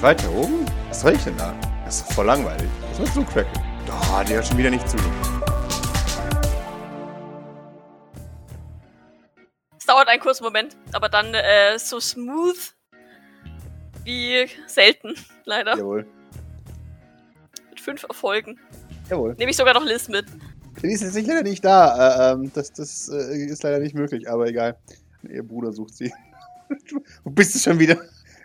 Weiter oben? Was soll ich denn da? Das ist voll langweilig. Was willst du, Cracken? Oh, die hört schon wieder nicht zu. Es dauert einen kurzen Moment, aber dann äh, so smooth wie selten, leider. Jawohl. Mit fünf Erfolgen. Jawohl. Nehme ich sogar noch Liz mit. Die ist jetzt nicht, leider nicht da. Äh, ähm, das das äh, ist leider nicht möglich, aber egal. Ihr Bruder sucht sie. Wo bist du schon wieder?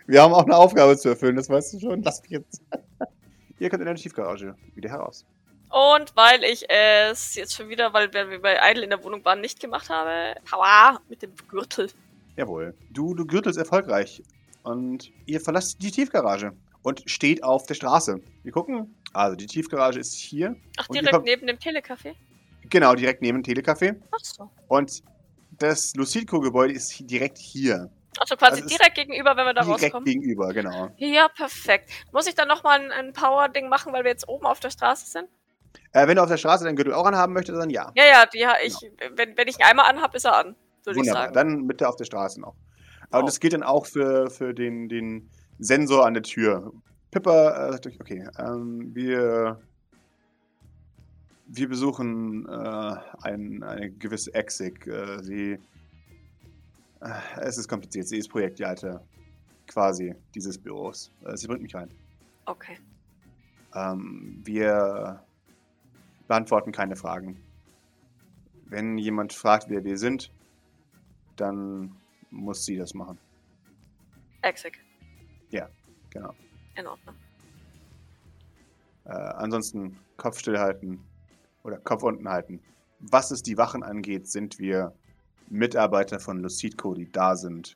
Wir haben auch eine Aufgabe zu erfüllen, das weißt du schon. Lass mich jetzt. Ihr könnt in der Tiefgarage wieder heraus. Und weil ich es jetzt schon wieder, weil wir bei Idle in der Wohnung waren, nicht gemacht habe, Power mit dem Gürtel. Jawohl. Du, du gürtelst erfolgreich. Und ihr verlasst die Tiefgarage und steht auf der Straße. Wir gucken. Also die Tiefgarage ist hier. Ach, direkt kommt- neben dem Telecafé? Genau, direkt neben dem Telecafé. Ach so. Und das Lucidco-Gebäude ist direkt hier. Also quasi Also direkt gegenüber, wenn wir da direkt rauskommen. gegenüber, genau. Ja, perfekt. Muss ich dann nochmal ein, ein Power-Ding machen, weil wir jetzt oben auf der Straße sind? Äh, wenn du auf der Straße deinen Gürtel auch anhaben möchtest, dann ja. Ja, ja, die, ja ich, wenn, wenn ich ihn einmal anhab, ist er an, würde ich Wunderbar. sagen. Dann bitte auf der Straße noch. Oh. das gilt dann auch für, für den, den Sensor an der Tür. Pippa äh, sagt euch, okay, ähm, wir, wir besuchen äh, ein, eine gewisse Exig. Äh, sie, äh, es ist kompliziert. Sie ist Projektleiter quasi dieses Büros. Äh, sie bringt mich rein. Okay. Ähm, wir beantworten keine Fragen. Wenn jemand fragt, wer wir sind, dann muss sie das machen. Exig. Genau. In Ordnung. Äh, ansonsten Kopf stillhalten oder Kopf unten halten. Was es die Wachen angeht, sind wir Mitarbeiter von Lucidco, die da sind,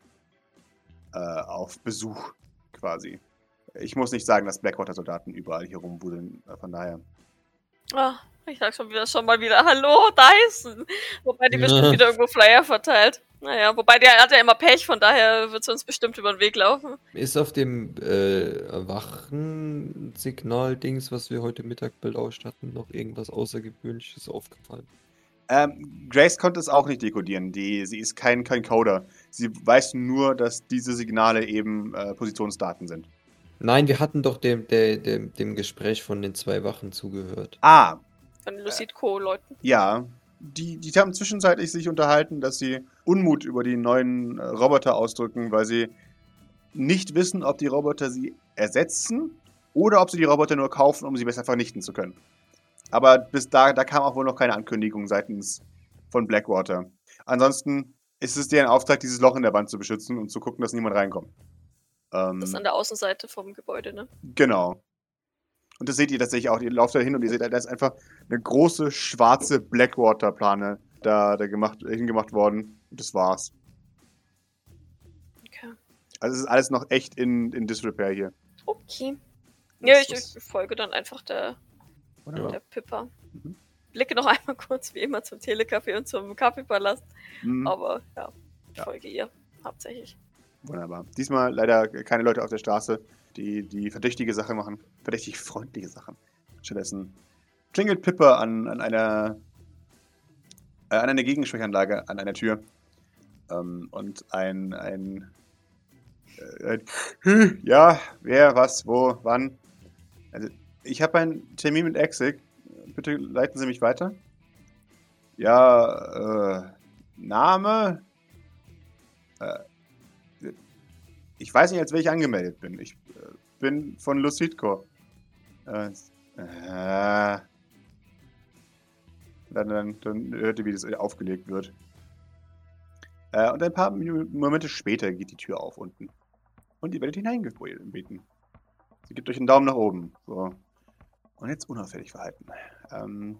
äh, auf Besuch quasi. Ich muss nicht sagen, dass Blackwater-Soldaten überall hier rumwuseln, äh, von daher. Ah, ich sag schon wieder, schon mal wieder, hallo, Dyson. Wobei die Ja. bestimmt wieder irgendwo Flyer verteilt. Naja, wobei der hat ja immer Pech, von daher wird es uns bestimmt über den Weg laufen. Ist auf dem äh, Wachensignal-Dings, was wir heute Mittag belauscht hatten, noch irgendwas Außergewöhnliches aufgefallen? Ähm, Grace konnte es auch nicht dekodieren. Die, sie ist kein, kein Coder. Sie weiß nur, dass diese Signale eben äh, Positionsdaten sind. Nein, wir hatten doch dem, dem, dem, dem Gespräch von den zwei Wachen zugehört. Ah, Von Lucid Co-Leuten. ja. Die, die haben zwischenzeitlich sich unterhalten, dass sie Unmut über die neuen äh, Roboter ausdrücken, weil sie nicht wissen, ob die Roboter sie ersetzen oder ob sie die Roboter nur kaufen, um sie besser vernichten zu können. Aber bis da, da kam auch wohl noch keine Ankündigung seitens von Blackwater. Ansonsten ist es deren Auftrag, dieses Loch in der Wand zu beschützen und zu gucken, dass niemand reinkommt. Ähm, Das ist an der Außenseite vom Gebäude, ne? Genau. Und das seht ihr tatsächlich auch. Ihr lauft da hin und ihr seht, da ist einfach eine große schwarze Blackwater-Plane da, da gemacht, hingemacht worden. Und das war's. Okay. Also es ist alles noch echt in, in Disrepair hier. Okay. Ja, ich, ich folge dann einfach der, Wunderbar. der Pippa. Mhm. Blicke noch einmal kurz wie immer zum Telecafé und zum Kaffeepalast. Mhm, Aber ja, ich Ja. folge ihr hauptsächlich. wunderbar. Diesmal leider keine Leute auf der Straße, die, die verdächtige Sachen machen. Verdächtig freundliche Sachen. Stattdessen klingelt Pippa an, an einer äh, an einer Gegensprechanlage an einer Tür. Ähm, und ein, ein, äh, ein ja, wer, was, wo, wann. Also, ich habe einen Termin mit Exig. Bitte leiten Sie mich weiter. Ja, äh, Name? Äh, ich weiß nicht, als wer ich angemeldet bin. Ich äh, bin von Lucidco. Äh, äh, dann, dann, dann hört ihr, wie das aufgelegt wird. Äh, und ein paar Momente später geht die Tür auf unten. Und ihr werdet hineingebeten. Sie gibt euch einen Daumen nach oben. So. Und jetzt unauffällig verhalten. Ähm,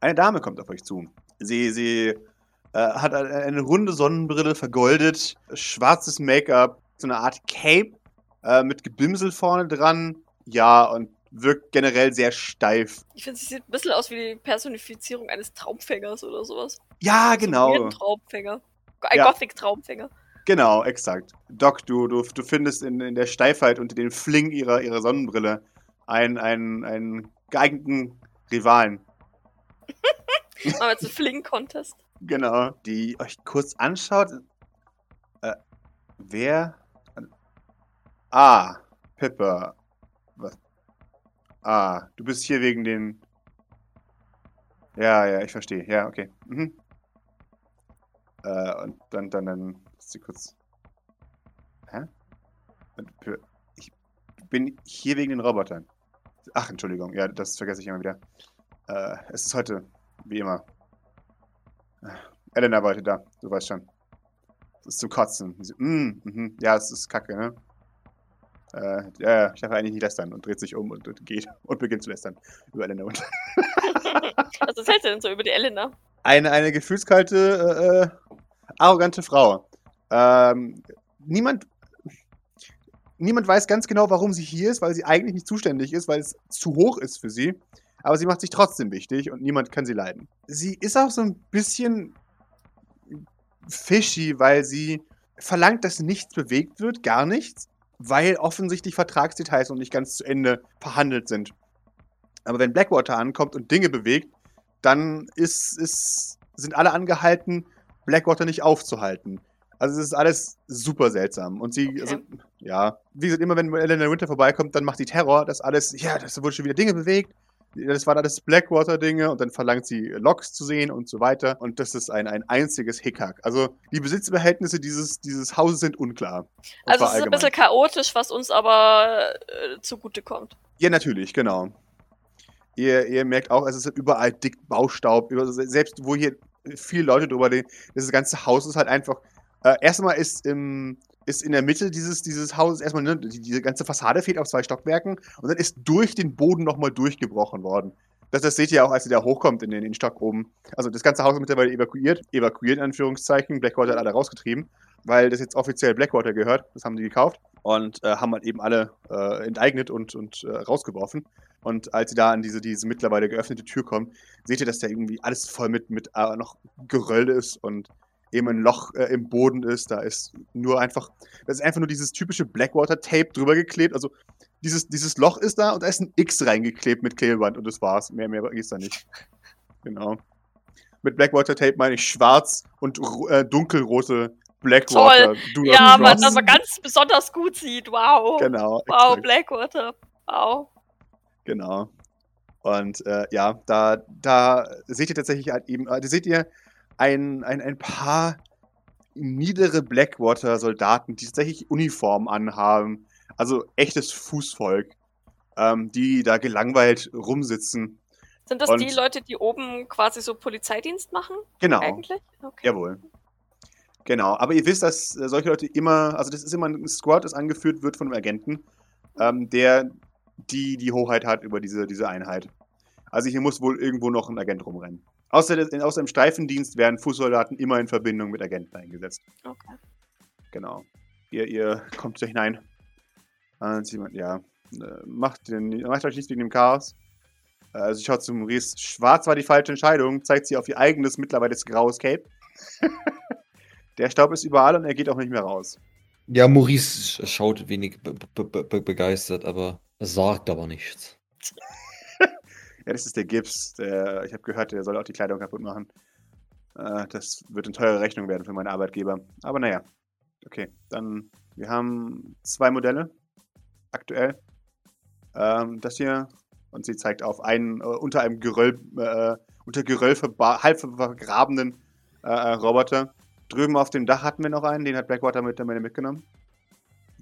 eine Dame kommt auf euch zu. Sie, sie äh, hat eine, eine runde Sonnenbrille, vergoldet, schwarzes Make-up, so eine Art Cape äh, mit Gebimsel vorne dran. Ja, und wirkt generell sehr steif. Ich finde, sie sieht ein bisschen aus wie die Personifizierung eines Traumfängers oder sowas. Ja, Ein genau. Traumfänger. Ein Ja. Gothic-Traumfänger. Genau, exakt. Doc, du, du, du findest in, in der Steifheit unter den Fling ihrer, ihrer Sonnenbrille einen, einen, einen geeigneten Rivalen. Machen wir jetzt einen Fling-Contest. Genau. Die euch kurz anschaut. Äh, wer? Ah, Pepper. Was? Ah, du bist hier wegen den. Ja, ja, ich verstehe. Ja, okay. Mhm. Äh, und dann, dann, dann. Ist sie kurz. Hä? Ich bin hier wegen den Robotern. Ach, Entschuldigung. Ja, das vergesse ich immer wieder. Äh, es ist heute, wie immer. Elena war heute da, du weißt schon. Das ist zum Kotzen. Sie, mm, mm, ja, es ist kacke, ne? Äh, ja, ich darf eigentlich nicht lästern und dreht sich um und, und geht und beginnt zu lästern über Elena und. Was erzählst du denn so über die Elena? Eine, eine gefühlskalte, äh, arrogante Frau. Ähm, niemand, niemand weiß ganz genau, warum sie hier ist, weil sie eigentlich nicht zuständig ist, weil es zu hoch ist für sie. Aber sie macht sich trotzdem wichtig und niemand kann sie leiden. Sie ist auch so ein bisschen fishy, weil sie verlangt, dass nichts bewegt wird, gar nichts, weil offensichtlich Vertragsdetails noch nicht ganz zu Ende verhandelt sind. Aber wenn Blackwater ankommt und Dinge bewegt, dann ist, ist, sind alle angehalten, Blackwater nicht aufzuhalten. Also es ist alles super seltsam. Und sie, okay. also, ja, wie gesagt, immer wenn Elena Winter vorbeikommt, dann macht sie Terror, dass alles, ja, das wurde schon wieder Dinge bewegt das waren alles Blackwater-Dinge und dann verlangt sie Loks zu sehen und so weiter. Und das ist ein, ein einziges Hickhack. Also die Besitzverhältnisse dieses, dieses Hauses sind unklar. Also es ist ein bisschen chaotisch, was uns aber äh, zugutekommt. Ja, natürlich, genau. Ihr, ihr merkt auch, es ist überall dick Baustaub. Selbst wo hier viele Leute drüber reden, das ganze Haus ist halt einfach. Äh, erstmal ist im ist in der Mitte dieses, dieses Hauses erstmal, ne, die, diese ganze Fassade fehlt auf zwei Stockwerken und dann ist durch den Boden nochmal durchgebrochen worden. Das, das seht ihr auch, als ihr da hochkommt in den, in den Stock oben. Also das ganze Haus ist mittlerweile evakuiert. Evakuiert, in Anführungszeichen. Blackwater hat alle rausgetrieben, weil das jetzt offiziell Blackwater gehört. Das haben die gekauft und äh, haben halt eben alle äh, enteignet und, und äh, rausgeworfen. Und als sie da an diese, diese mittlerweile geöffnete Tür kommen, seht ihr, dass da irgendwie alles voll mit, mit äh, noch Geröll ist und eben ein Loch äh, im Boden ist. Da ist nur einfach, das ist einfach nur dieses typische Blackwater-Tape drüber geklebt. Also dieses, dieses Loch ist da und da ist ein X reingeklebt mit Klebeband und das war's. Mehr, mehr ist da nicht. Genau. Mit Blackwater-Tape meine ich schwarz und äh, dunkelrote Blackwater. Toll. Ja, man, dass man ganz besonders gut sieht. Wow. Genau. Wow, exakt. Blackwater. Wow. Genau. Und äh, ja, da, da seht ihr tatsächlich halt eben, äh, da seht ihr ein, ein, ein paar niedere Blackwater-Soldaten, die tatsächlich Uniformen anhaben. Also echtes Fußvolk, ähm, die da gelangweilt rumsitzen. Sind das Und die Leute, die oben quasi so Polizeidienst machen? Genau. Eigentlich? Okay. Jawohl. Genau, aber ihr wisst, dass äh, solche Leute immer, also das ist immer ein Squad, das angeführt wird von einem Agenten, ähm, der die, die Hoheit hat über diese, diese Einheit. Also hier muss wohl irgendwo noch ein Agent rumrennen. Außer, außer im Streifendienst werden Fußsoldaten immer in Verbindung mit Agenten eingesetzt. Okay. Genau. Ihr, ihr kommt da hinein. ja, äh, macht, den, macht euch nichts wegen dem Chaos. Also schaut zu Maurice. Schwarz war die falsche Entscheidung. Zeigt sie auf ihr eigenes, mittlerweile graues Cape. Der Staub ist überall und er geht auch nicht mehr raus. Ja, Maurice schaut wenig be be be begeistert, aber sagt aber nichts. Ja, das ist der Gips. Der, ich habe gehört, der soll auch die Kleidung kaputt machen. Äh, das wird eine teure Rechnung werden für meinen Arbeitgeber. Aber naja. Okay, dann. Wir haben zwei Modelle. Aktuell. Ähm, das hier. Und sie zeigt auf einen äh, unter einem Geröll, äh, unter Geröll halb vergrabenen äh, äh, Roboter. Drüben auf dem Dach hatten wir noch einen, den hat Blackwater mit der mitgenommen.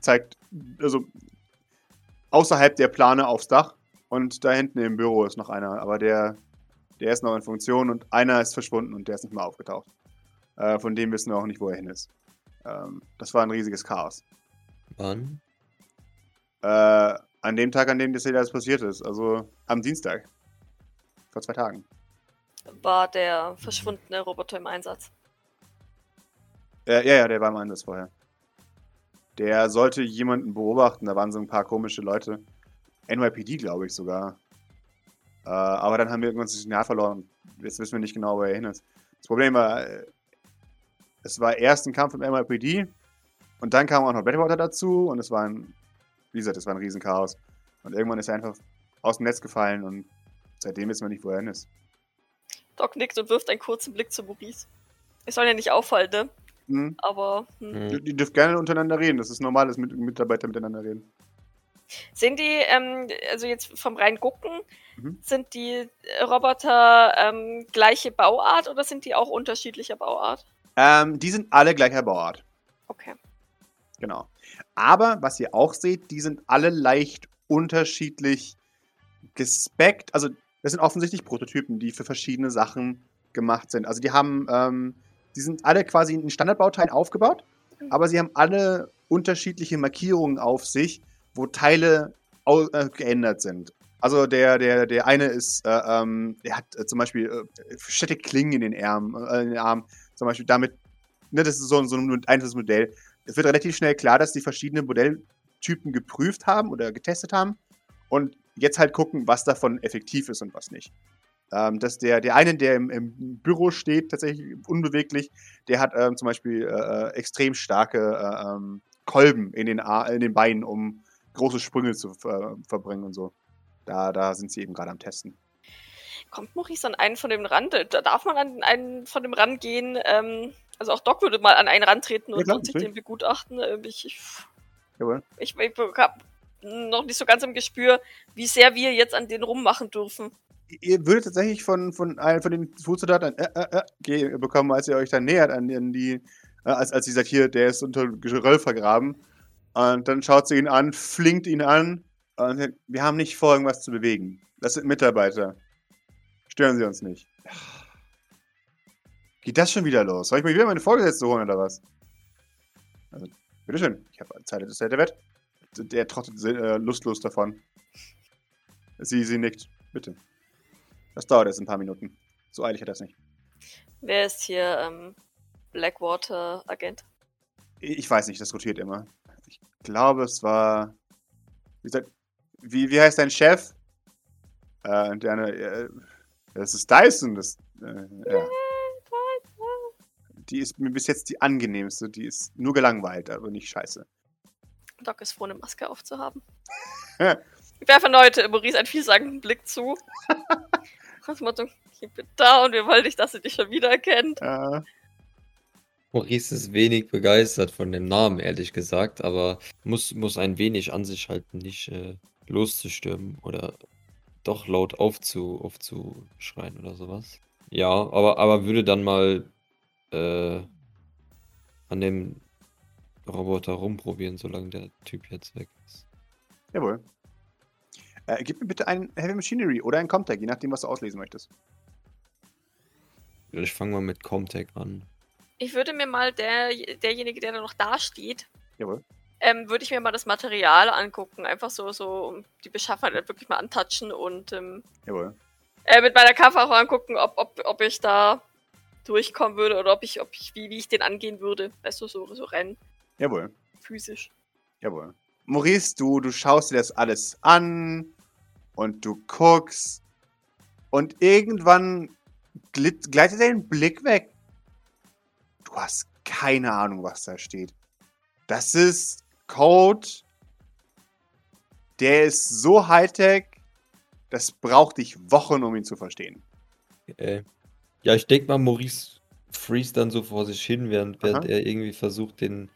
Zeigt, also außerhalb der Plane aufs Dach. Und da hinten im Büro ist noch einer, aber der, der ist noch in Funktion und einer ist verschwunden und der ist nicht mehr aufgetaucht. Äh, von dem wissen wir auch nicht, wo er hin ist. Ähm, das war ein riesiges Chaos. Wann? Äh, an dem Tag, an dem das hier alles passiert ist. Also am Dienstag. Vor zwei Tagen. War der verschwundene Roboter im Einsatz? Äh, ja, ja, der war im Einsatz vorher. Der sollte jemanden beobachten, da waren so ein paar komische Leute. NYPD, glaube ich sogar. Äh, aber dann haben wir irgendwann das Signal verloren. Jetzt wissen wir nicht genau, wo er hin ist. Das Problem war, äh, es war erst ein Kampf im NYPD und dann kam auch noch Blackwater dazu und es war ein, wie gesagt, es war ein Riesenchaos. Und irgendwann ist er einfach aus dem Netz gefallen und seitdem wissen wir nicht, wo er hin ist. Doc nickt und wirft einen kurzen Blick zu Maurice. Es soll ja nicht auffallen, ne? Mhm. Aber hm. Hm. Die, die dürfen gerne untereinander reden. Das ist normal, dass mit, Mitarbeiter miteinander reden. Sind die, ähm, also jetzt vom rein gucken, Mhm. sind die Roboter ähm, gleiche Bauart oder sind die auch unterschiedlicher Bauart? Ähm, die sind alle gleicher Bauart. Okay. Genau. Aber was ihr auch seht, die sind alle leicht unterschiedlich gespeckt. Also, das sind offensichtlich Prototypen, die für verschiedene Sachen gemacht sind. Also, die haben, ähm, die sind alle quasi in Standardbauteilen aufgebaut, aber sie haben alle unterschiedliche Markierungen auf sich, wo Teile äh, geändert sind. Also der, der, der eine ist, äh, ähm, der hat äh, zum Beispiel äh, fette Klingen in den Armen, äh, in den Armen. Zum Beispiel damit, ne, das ist so, so ein einfaches Modell. Es wird relativ schnell klar, dass die verschiedene Modelltypen geprüft haben oder getestet haben und jetzt halt gucken, was davon effektiv ist und was nicht. Ähm, dass der, der eine, der im, im Büro steht, tatsächlich unbeweglich, der hat ähm, zum Beispiel äh, äh, extrem starke äh, ähm, Kolben in den, Ar in den Beinen, um große Sprünge zu ver verbringen und so. Da, da sind sie eben gerade am Testen. Kommt Maurice an einen von dem Rand? Da darf man an einen von dem Rand gehen. Ähm, also auch Doc würde mal an einen Rand treten und, klar, und sich den begutachten. Ähm, Ich, ich, Jawohl. ich, ich habe noch nicht so ganz im Gespür, wie sehr wir jetzt an den rummachen dürfen. Ihr würdet tatsächlich von, von einem von den Foodsoldaten ein äh, äh, äh, bekommen, als ihr euch dann nähert an, an die, äh, als, als sie sagt, hier, der ist unter Geröll vergraben. Und dann schaut sie ihn an, flinkt ihn an und sagt, wir haben nicht vor, irgendwas zu bewegen. Das sind Mitarbeiter. Stören Sie uns nicht. Geht das schon wieder los? Soll ich mir wieder meine Vorgesetzte holen oder was? Also, bitteschön, ich habe Zeit, das ist der Wett. Der trottet äh, lustlos davon. Sie, sie nickt. Bitte. Das dauert jetzt ein paar Minuten. So eilig hat das nicht. Wer ist hier ähm, Blackwater-Agent? Ich weiß nicht, das rotiert immer. Ich glaube, es war. Wie, gesagt, wie, wie heißt dein Chef? Äh, der äh, das ist Dyson. Das, äh, ja. Die ist mir bis jetzt die angenehmste. Die ist nur gelangweilt, aber nicht scheiße. Doc ist froh, eine Maske aufzuhaben. ich werfe erneut Maurice einen vielsagenden Blick zu. Das Motto, ich bin da und wir wollen nicht, dass sie dich schon wieder erkennt. Maurice ist wenig begeistert von dem Namen, ehrlich gesagt, aber muss, muss ein wenig an sich halten, nicht äh, loszustürmen oder doch laut aufzu, aufzuschreien oder sowas. Ja, aber, aber würde dann mal äh, an dem Roboter rumprobieren, solange der Typ jetzt weg ist. jawohl. Äh, gib mir bitte ein Heavy Machinery oder ein Comtech, je nachdem, was du auslesen möchtest. Ich fange mal mit Comtech an. Ich würde mir mal der, derjenige, der da noch da steht, Jawohl. ähm, würde ich mir mal das Material angucken. Einfach so, so die Beschaffenheit wirklich mal antatschen und ähm, äh, mit meiner Kamera auch angucken, ob, ob, ob ich da durchkommen würde oder ob ich, ob ich, wie, wie ich den angehen würde. Weißt du, so, so rein Jawohl. physisch. Jawohl. Maurice, du, du schaust dir das alles an und du guckst und irgendwann gleitet dein Blick weg. Du hast keine Ahnung, was da steht. Das ist Code. Der ist so Hightech, das braucht dich Wochen, um ihn zu verstehen. Äh, ja, ich denke mal, Maurice freeze dann so vor sich hin, während, während er irgendwie versucht, den.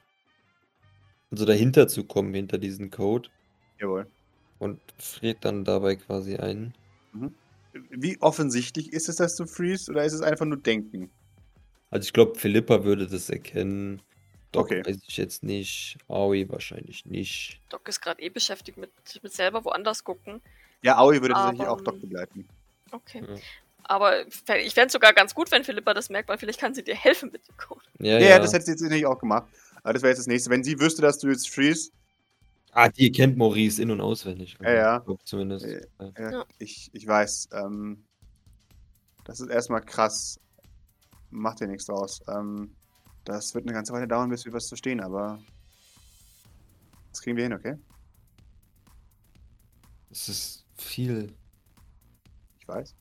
Also dahinter zu kommen, hinter diesen Code. Jawohl. Und friert dann dabei quasi ein. Wie offensichtlich ist es, dass du freest oder ist es einfach nur Denken? Also ich glaube, Philippa würde das erkennen. Doc Okay. weiß ich jetzt nicht. Aoi wahrscheinlich nicht. Doc ist gerade eh beschäftigt mit, mit selber woanders gucken. Ja, Aoi würde tatsächlich Aber, auch Doc ähm, begleiten. Okay. Ja. Aber ich fände es sogar ganz gut, wenn Philippa das merkt, weil vielleicht kann sie dir helfen mit dem Code. Ja, Ja, ja. das hätte sie jetzt nämlich auch gemacht. Aber das wäre jetzt das nächste. Wenn sie wüsste, dass du jetzt freest, ah, die kennt Maurice in- und auswendig. Ja, ja. Zumindest. Äh, Ja. ja, Ja. Ich, ich weiß, ähm, das ist erstmal krass. Macht dir nichts draus. Ähm, das wird eine ganze Weile dauern, bis wir was verstehen, aber das kriegen wir hin, okay? Es ist viel. Ich weiß.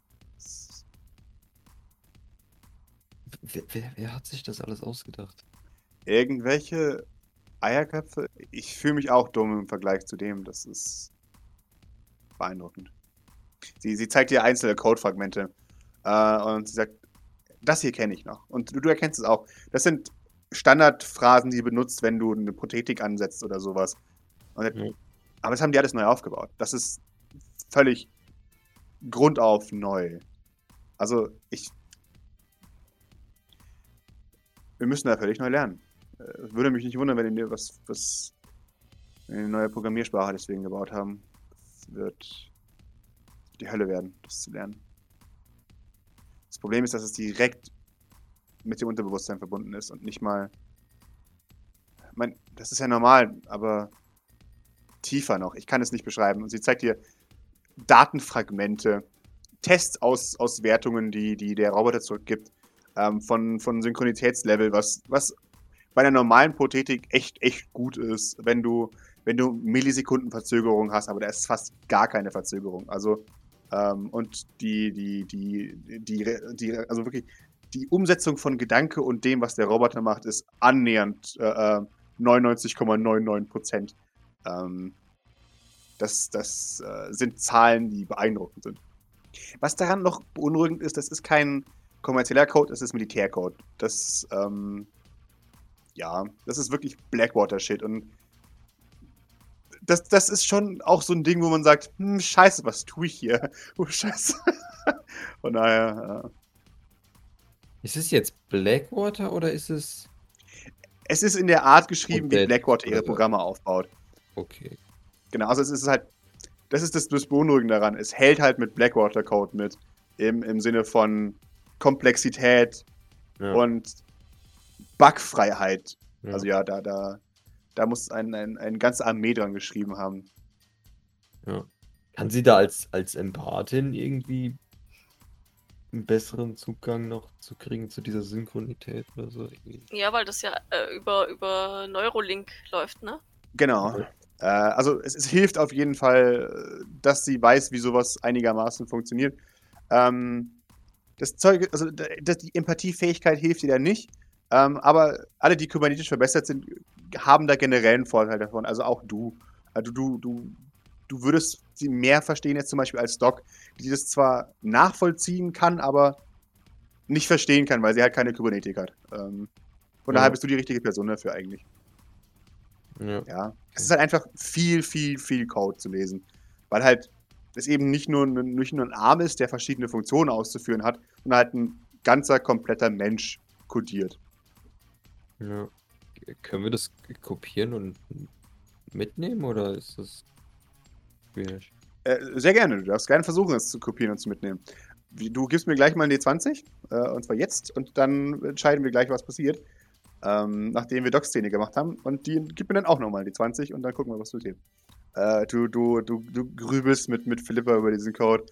Wer, wer, wer hat sich das alles ausgedacht? Irgendwelche Eierköpfe. Ich fühle mich auch dumm im Vergleich zu dem. Das ist beeindruckend. Sie, sie zeigt dir einzelne Codefragmente äh, und sie sagt, das hier kenne ich noch. Und du, du erkennst es auch. Das sind Standardphrasen, die du benutzt, wenn du eine Prothetik ansetzt oder sowas. Und, Ja. Aber das haben die alles neu aufgebaut. Das ist völlig grundauf neu. Also ich. Wir müssen da völlig neu lernen. Äh, würde mich nicht wundern, wenn die was, was eine neue Programmiersprache deswegen gebaut haben. Das wird die Hölle werden, das zu lernen. Das Problem ist, dass es direkt mit dem Unterbewusstsein verbunden ist und nicht mal. Ich mein, das ist ja normal, aber tiefer noch. Ich kann es nicht beschreiben. Und sie zeigt dir Datenfragmente, Testauswertungen, die, die der Roboter zurückgibt, ähm, von, von Synchronitätslevel, was, was bei einer normalen Prothetik echt, echt gut ist, wenn du, wenn du Millisekunden Verzögerung hast, aber da ist fast gar keine Verzögerung. Also, ähm, und die, die, die, die, die, also wirklich, die Umsetzung von Gedanke und dem, was der Roboter macht, ist annähernd äh, äh, 99,99 Prozent. Ähm, das das äh, sind Zahlen, die beeindruckend sind. Was daran noch beunruhigend ist, das ist kein kommerzieller Code, das ist Militärcode. Das, ähm, ja, das ist wirklich Blackwater-Shit und das, das ist schon auch so ein Ding, wo man sagt, hm, scheiße, was tue ich hier? Oh, scheiße. Von daher, äh, Ist es jetzt Blackwater oder ist es. es ist in der Art geschrieben, wie Blackwater ihre? Programme aufbaut. Okay. Genau, also es ist halt, das ist das, Beunruhigende daran. Es hält halt mit Blackwater-Code mit, im, im Sinne von Komplexität Ja. und Bugfreiheit. ja. Also ja, da, da, da muss ein, ein, eine ganze Armee dran geschrieben haben. Ja. Kann sie da als, als Empathin irgendwie einen besseren Zugang noch zu kriegen zu dieser Synchronität oder so? Irgendwie? Ja, weil das ja äh, über, über Neurolink läuft, ne? Genau. Äh, also es, es hilft auf jeden Fall, dass sie weiß, wie sowas einigermaßen funktioniert. Ähm, das Zeug, also das, die Empathiefähigkeit hilft ihr da nicht. Ähm, aber alle, die kybernetisch verbessert sind, haben da generell einen Vorteil davon. Also auch du. Also du, du, du würdest sie mehr verstehen jetzt zum Beispiel als Doc, die das zwar nachvollziehen kann, aber nicht verstehen kann, weil sie halt keine Kybernetik hat. Ähm, von Ja. daher bist du die richtige Person dafür eigentlich. Ja. Ja. Es ist halt einfach viel, viel, viel Code zu lesen. Weil halt es eben nicht nur, ein- nicht nur ein Arm ist, der verschiedene Funktionen auszuführen hat, sondern halt ein ganzer, kompletter Mensch kodiert. ja. Können wir das kopieren und mitnehmen oder ist das schwierig? Äh, sehr gerne. Du darfst gerne versuchen, es zu kopieren und zu mitnehmen. Du gibst mir gleich mal ein D20, äh, und zwar jetzt, und dann entscheiden wir gleich, was passiert. Ähm, nachdem wir Doc-Szene gemacht haben. Und die gib mir dann auch nochmal die 20 und dann gucken wir, was passiert. Äh, du, du, du, du grübelst mit, mit Philippa über diesen Code.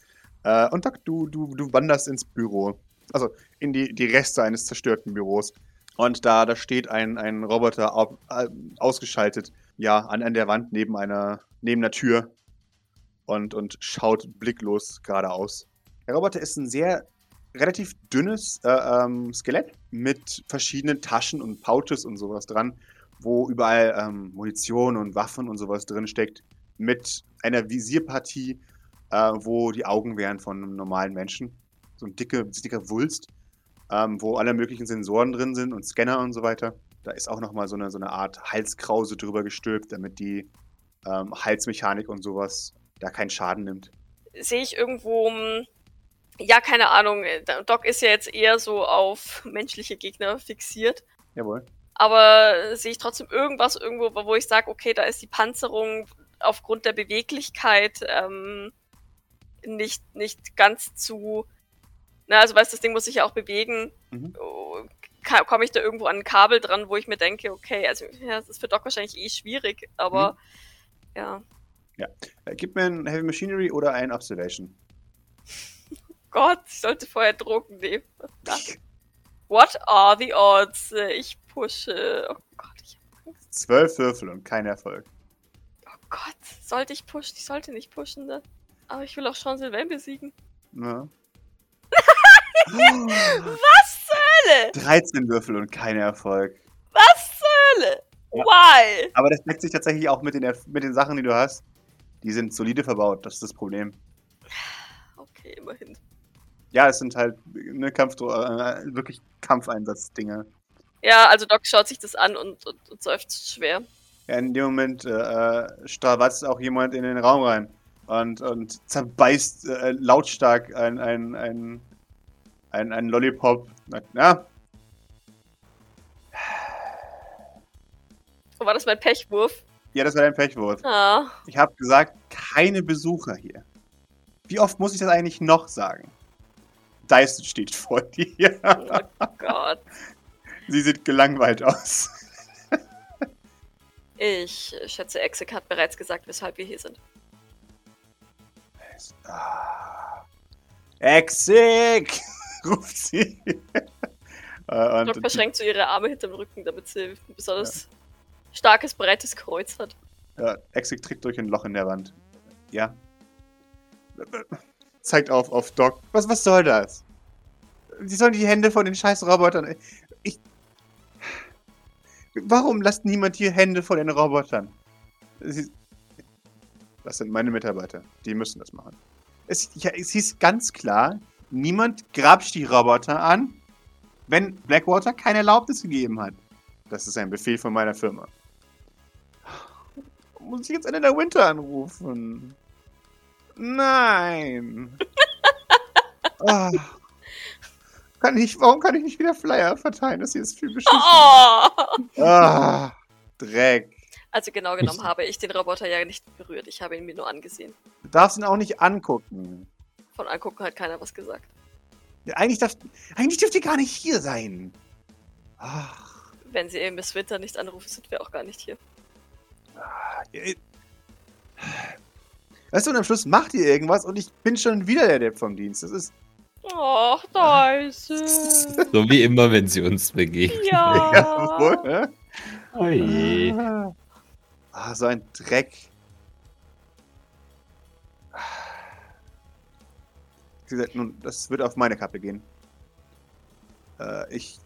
Äh, und Doc, du, du, du wanderst ins Büro. Also in die, die Reste eines zerstörten Büros. Und da, da steht ein, ein Roboter au, äh, ausgeschaltet, ja, an, an der Wand neben einer, neben einer Tür und, und schaut blicklos geradeaus. Der Roboter ist ein sehr relativ dünnes äh, ähm, Skelett mit verschiedenen Taschen und Pouches und sowas dran, wo überall ähm, Munition und Waffen und sowas drin steckt, mit einer Visierpartie, äh, wo die Augen wären von einem normalen Menschen. So ein dicke, dicker Wulst, ähm, wo alle möglichen Sensoren drin sind und Scanner und so weiter. Da ist auch nochmal so eine, so eine Art Halskrause drüber gestülpt, damit die ähm, Halsmechanik und sowas da keinen Schaden nimmt. Sehe ich irgendwo, hm, ja, keine Ahnung, äh, Doc ist ja jetzt eher so auf menschliche Gegner fixiert. Jawohl. Aber äh, sehe ich trotzdem irgendwas irgendwo, wo ich sage, okay, da ist die Panzerung aufgrund der Beweglichkeit ähm, nicht, nicht ganz zu. Na, also weißt du, das Ding muss sich ja auch bewegen. Mhm. Oh, Komme ich da irgendwo an ein Kabel dran, wo ich mir denke, okay, also ja, das ist für Doc wahrscheinlich eh schwierig, aber ja. Äh, gib mir ein Heavy Machinery oder ein Observation. Gott, ich sollte vorher Drogen nehmen. What are the odds? Äh, Ich pushe. Oh Gott, ich hab Angst. Zwölf Würfel und kein Erfolg. Oh Gott, sollte ich pushen? Ich sollte nicht pushen, ne? Aber ich will auch Sean Sylvain besiegen. Ja. Was zur Hölle? 13 Würfel und kein Erfolg. Was zur Hölle? Ja. Why? Aber das deckt sich tatsächlich auch mit den, Erf- mit den Sachen, die du hast. Die sind solide verbaut, das ist das Problem. Okay, immerhin. Ja, es sind halt ne, Kampf, äh, wirklich Kampfeinsatz-Dinge. Ja, also Doc schaut sich das an und, und, und seufzt schwer. Ja, in dem Moment äh, strawatzt auch jemand in den Raum rein und, und zerbeißt äh, lautstark ein, ein, ein, ein, ein Lollipop. Ja, Oh, war das mein Pechwurf? ja, das war dein Pechwurf. Ah. Ich habe gesagt, keine Besucher hier. Wie oft muss ich das eigentlich noch sagen? Dyson steht vor dir. Oh Gott. Sie sieht gelangweilt aus. Ich schätze, Exik hat bereits gesagt, weshalb wir hier sind. Ah. Exik! Ruft sie. Äh, Doc verschränkt so ihre Arme hinterm Rücken, damit sie ein besonders starkes, breites Kreuz hat. ja, Exik tritt durch ein Loch in der Wand. Ja. Zeigt auf auf Doc. Was, was soll das? Sie sollen die Hände von den scheiß Robotern. Ich. Warum lasst niemand hier Hände von den Robotern? Sie, das sind meine Mitarbeiter. Die müssen das machen. Es, ja, es hieß ganz klar, niemand grapscht die Roboter an, wenn Blackwater keine Erlaubnis gegeben hat. Das ist ein Befehl von meiner Firma. Muss ich jetzt Ende der Winter anrufen? Nein. Ah. Kann ich, warum kann ich nicht wieder Flyer verteilen? Das hier ist viel beschissen. Oh! Ah, Dreck. Also genau genommen habe ich den Roboter ja nicht berührt. Ich habe ihn mir nur angesehen. Du darfst ihn auch nicht angucken. Von angucken hat keiner was gesagt. Ja, Eigentlich, darf, eigentlich dürft ihr gar nicht hier sein. Ach, Wenn sie eben Miss Winter nicht anrufen, sind wir auch gar nicht hier. ihr- Weißt du, und am Schluss macht ihr irgendwas und ich bin schon wieder der Depp vom Dienst. Das ist. Ach, Dyson. So wie immer, wenn sie uns begegnen. Ja, wohl, ne? Oje. Ah. Ah, so ein Dreck. Gesagt, nun, das wird auf meine Kappe gehen. Äh, ich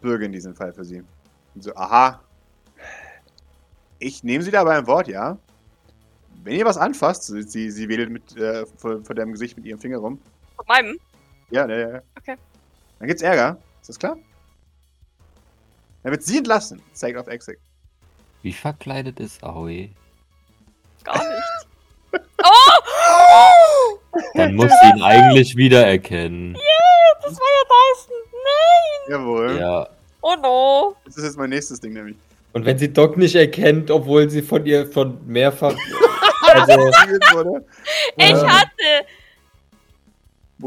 bürge in diesem Fall für sie. Und so, aha. Ich nehme sie da beim Wort, ja? Wenn ihr was anfasst, sie, sie, sie wedelt mit, äh, vor, vor deinem Gesicht mit ihrem Finger rum. Von meinem? Ja, ja, ja. Okay. Dann gibt's Ärger. Ist das klar? Dann wird sie entlassen. Zeigt auf Exit. Wie verkleidet ist Aoi? Gar nicht. Man muss ihn eigentlich wiedererkennen. Das war ja Dyson. Nein! Jawohl. Ja. Oh no. Das ist jetzt mein nächstes Ding nämlich. Und wenn sie Doc nicht erkennt, obwohl sie von ihr von mehrfach. Also, wurde. Ich Ja. hatte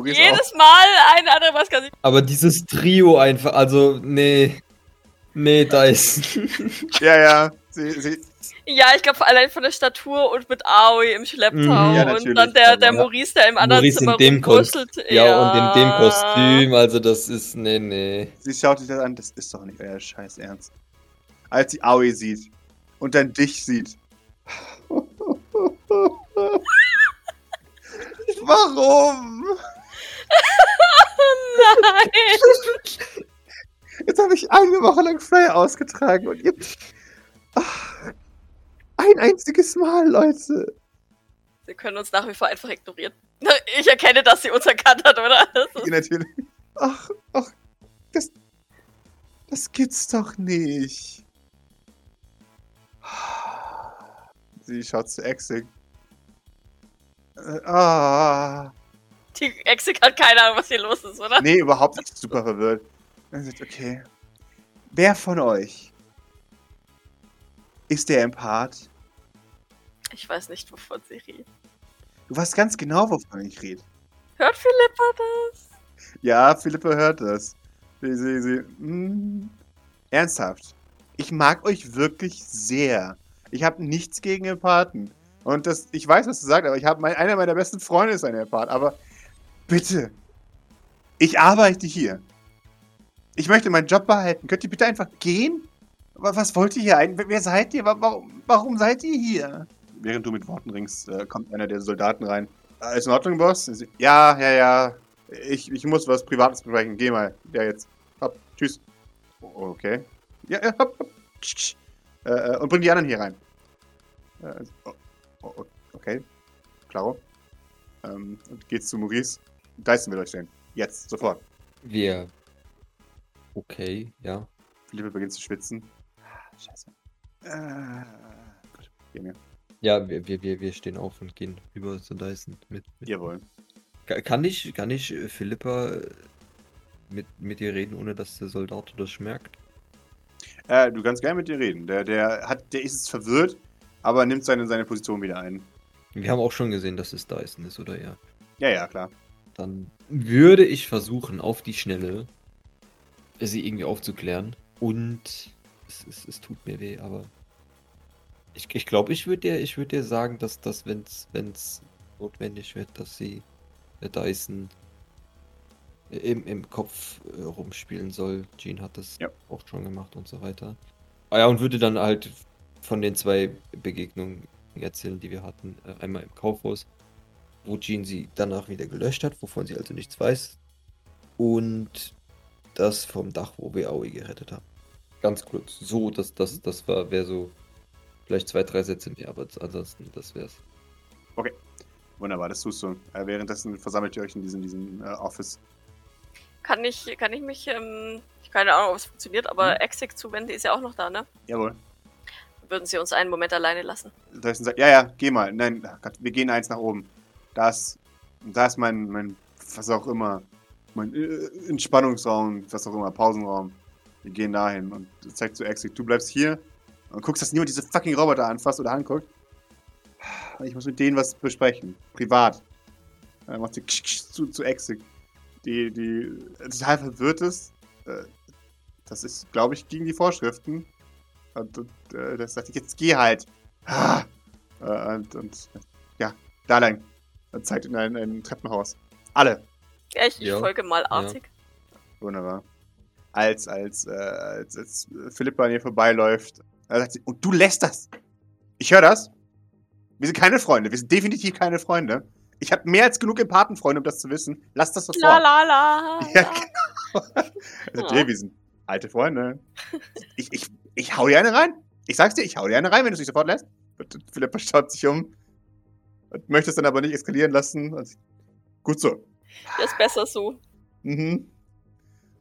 jedes Mal eine andere Maske. aber dieses Trio einfach, also, nee. Nee, Dyson. Ja, ja. Sie, sie, Ja, ich glaube allein von der Statur und mit Aoi im Schlepptau Mhm. Ja, und dann der, der Ja. Maurice, der im anderen Maurice in Zimmer dem rumwurzelt. Ja, und in dem Kostüm, also das ist, nee, nee. sie schaut sich das an. Das ist doch nicht euer Scheiß Ernst. Als sie Aoi sieht und dann dich sieht. Warum? Nein! Jetzt habe ich eine Woche lang Flyer ausgetragen und ihr. Ach, ein einziges Mal, Leute. Sie können uns nach wie vor einfach ignorieren. Ich erkenne, dass sie uns erkannt hat, oder? Ja, natürlich. Ach, ach, das. Das gibt's doch nicht. Sie schaut zu Exig. Äh, ah. die Exik hat keine Ahnung, was hier los ist, oder? Nee, überhaupt nicht super verwirrt. Dann sagt, okay. Wer von euch ist der Empath? Ich weiß nicht, wovon sie redet. Du weißt ganz genau, wovon ich rede. Hört Philippa das? Ja, Philippe hört das. Sie, sie, sie. Mm, ernsthaft. Ich mag euch wirklich sehr. Ich habe nichts gegen Empathen. Und das, ich weiß, was du sagst, aber ich habe mein, einer meiner besten Freunde ist ein Empath. Aber bitte, ich arbeite hier. Ich möchte meinen Job behalten. Könnt ihr bitte einfach gehen? Wa- Was wollt ihr hier eigentlich? Wer seid ihr? Wa- Warum, warum seid ihr hier? Während du mit Worten ringst, äh, kommt einer der Soldaten rein. Äh, ist in Ordnung, Boss? Ja, ja, ja. Ich, ich muss was Privates besprechen. Geh mal. Ja, jetzt. Hopp. Tschüss. Okay. Ja, ja, hopp, hopp. Äh, äh, und bring die anderen hier rein. Äh, oh, oh, okay. Klaro. Ähm, und geht zu Maurice. Dyson will euch stellen. Jetzt, sofort. Wir. Okay, ja. Philippe beginnt zu schwitzen. Ah, Scheiße. Äh, gut, geh mir. Ja, wir, wir, wir, stehen auf und gehen rüber zu Dyson. Mit, mit. Jawohl. Ka- Kann ich, kann ich äh, Philippa äh, mit, mit dir reden, ohne dass der Soldat das merkt? Äh, du kannst gerne mit dir reden. Der, der, hat, der ist jetzt verwirrt, aber nimmt seine, seine Position wieder ein. Wir haben auch schon gesehen, dass es Dyson ist, oder ja? Ja, ja, klar. Dann würde ich versuchen, auf die Schnelle sie irgendwie aufzuklären. Und es, es, es tut mir weh, aber ich glaube, ich, glaub, ich würde dir, ich würd dir sagen, dass das, wenn es notwendig wird, dass sie Dyson im, im Kopf äh, rumspielen soll. Jean hat das Ja. auch schon gemacht und so weiter. Ah ja, und würde dann halt von den zwei Begegnungen erzählen, die wir hatten. Äh, einmal im Kaufhaus, wo Jean sie danach wieder gelöscht hat, wovon sie also nichts weiß. Und das vom Dach, wo wir Aoi gerettet haben. Ganz kurz. So, das, das, das war, wäre so vielleicht zwei, drei Sätze mehr, aber ansonsten, das wär's. Wunderbar, das tust du. Äh, währenddessen versammelt ihr euch in diesem, diesem äh, Office. Kann ich, kann ich mich, ähm, ich keine Ahnung, ob es funktioniert, aber Mhm. Exik zuwenden ist ja auch noch da, ne? Jawohl. Würden sie uns einen Moment alleine lassen? Sagt, ja, ja, geh mal. Nein, Gott, wir gehen eins nach oben. Da ist, da ist mein, mein, was auch immer, mein äh, Entspannungsraum, was auch immer, Pausenraum. Wir gehen dahin und zeigt zu Exit, du bleibst hier und guckst, dass niemand diese fucking Roboter anfasst oder anguckt. Ich muss mit denen was besprechen. Privat. Er macht die ksch, ksch zu, zu Exit. Die, die total verwirrt ist. Äh, Das ist, glaube ich, gegen die Vorschriften. Und, und äh, das sagt, jetzt geh halt. Ah. Äh, und, und ja, da lang. Und zeigt in ein, ein Treppenhaus. Alle. Ja, ich, ich Ja, folge mal artig. Wunderbar. Als, als, äh, als, als Philippa an ihr vorbeiläuft, äh, sagt sie, und du lässt das. Ich höre das. Wir sind keine Freunde. Wir sind definitiv keine Freunde. Ich habe mehr als genug Empathenfreunde, um das zu wissen. Lass das sofort. La la la. Ja, genau. Also, Ja. Jay, wir sind alte Freunde. Ich, ich, ich hau dir eine rein. Ich sag's dir, ich hau dir eine rein, wenn du es nicht sofort lässt. Und Philippa schaut sich um und möchte es dann aber nicht eskalieren lassen. Und gut so. Das ist besser so. Mhm.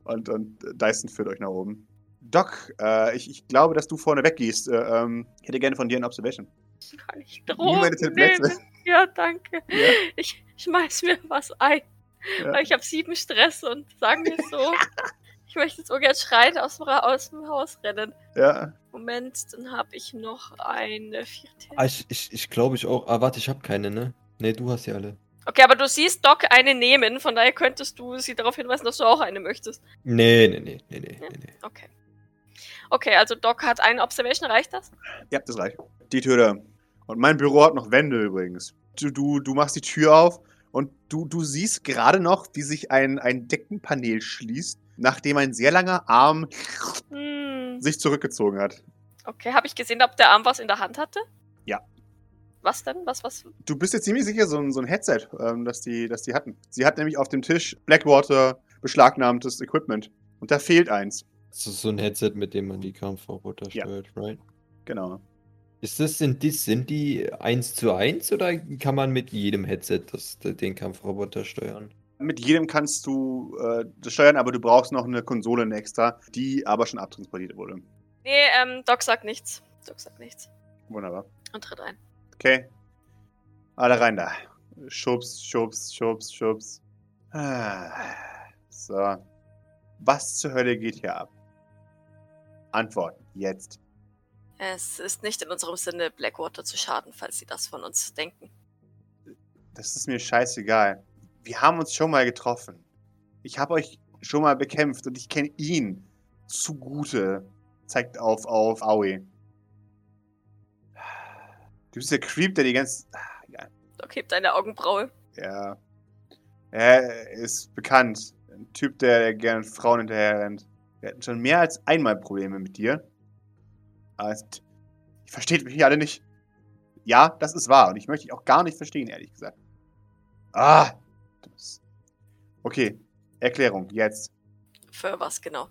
Und, und Dyson führt euch nach oben. Doc, äh, ich, ich glaube, dass du vorne weggehst. Äh, ähm, ich hätte gerne von dir eine Observation. Kann ich Nimm Drogen meine nehmen? Ja, danke. Ja. Ich schmeiß mir was ein. Ja. Weil ich habe sieben Stress und sagen wir so. ich möchte jetzt ungern schreien aus dem, aus dem Haus rennen. Ja, Moment, dann habe ich noch eine vierte. Ah, ich, ich, ich glaube ich auch. Ah, warte, ich habe keine, ne? Ne, du hast ja alle. Okay, aber du siehst Doc eine nehmen, von daher könntest du sie darauf hinweisen, dass du auch eine möchtest. Nee, nee, nee, nee, nee, Ja. nee, nee. Okay. Okay, also Doc hat eine Observation, reicht das? ja, das reicht. Die Tür. Und mein Büro hat noch Wände übrigens. Du, du, du machst die Tür auf und du, du siehst gerade noch, wie sich ein, ein Deckenpanel schließt, nachdem ein sehr langer Arm Hm. sich zurückgezogen hat. Okay, habe ich gesehen, ob der Arm was in der Hand hatte? Ja. Was denn? Was, was? Du bist dir ziemlich sicher, so ein, so ein Headset, ähm, das, die, das die hatten. Sie hat nämlich auf dem Tisch Blackwater beschlagnahmtes Equipment. Und da fehlt eins. Das ist so ein Headset, mit dem man die Kampfroboter Ja. steuert, right? Genau. Ist das, sind die, sind die 1 zu 1 oder kann man mit jedem Headset das, den Kampfroboter steuern? Mit jedem kannst du äh, das steuern, aber du brauchst noch eine Konsole eine extra, die aber schon abtransportiert wurde. Nee, ähm, Doc sagt nichts. Doc sagt nichts. Wunderbar. Und tritt ein. Okay. Alle rein da. Schubs, schubs, schubs, schubs. Ah, So. Was zur Hölle geht hier ab? Antworten. Jetzt. Es ist nicht in unserem Sinne, Blackwater zu schaden, falls Sie das von uns denken. Das ist mir scheißegal. Wir haben uns schon mal getroffen. Ich habe euch schon mal bekämpft und ich kenne ihn zugute. Zeigt auf, auf Aoi. Du bist der Creep, der die ganze. Egal. Doc hebt eine Augenbraue. Ja. Er ist bekannt. Ein Typ, der, der gerne Frauen hinterher rennt. Wir hatten schon mehr als einmal Probleme mit dir. Aber es, ihr versteht mich alle nicht. Ja, das ist wahr. Und ich möchte dich auch gar nicht verstehen, ehrlich gesagt. Ah! Okay. Erklärung. Jetzt. Für was genau?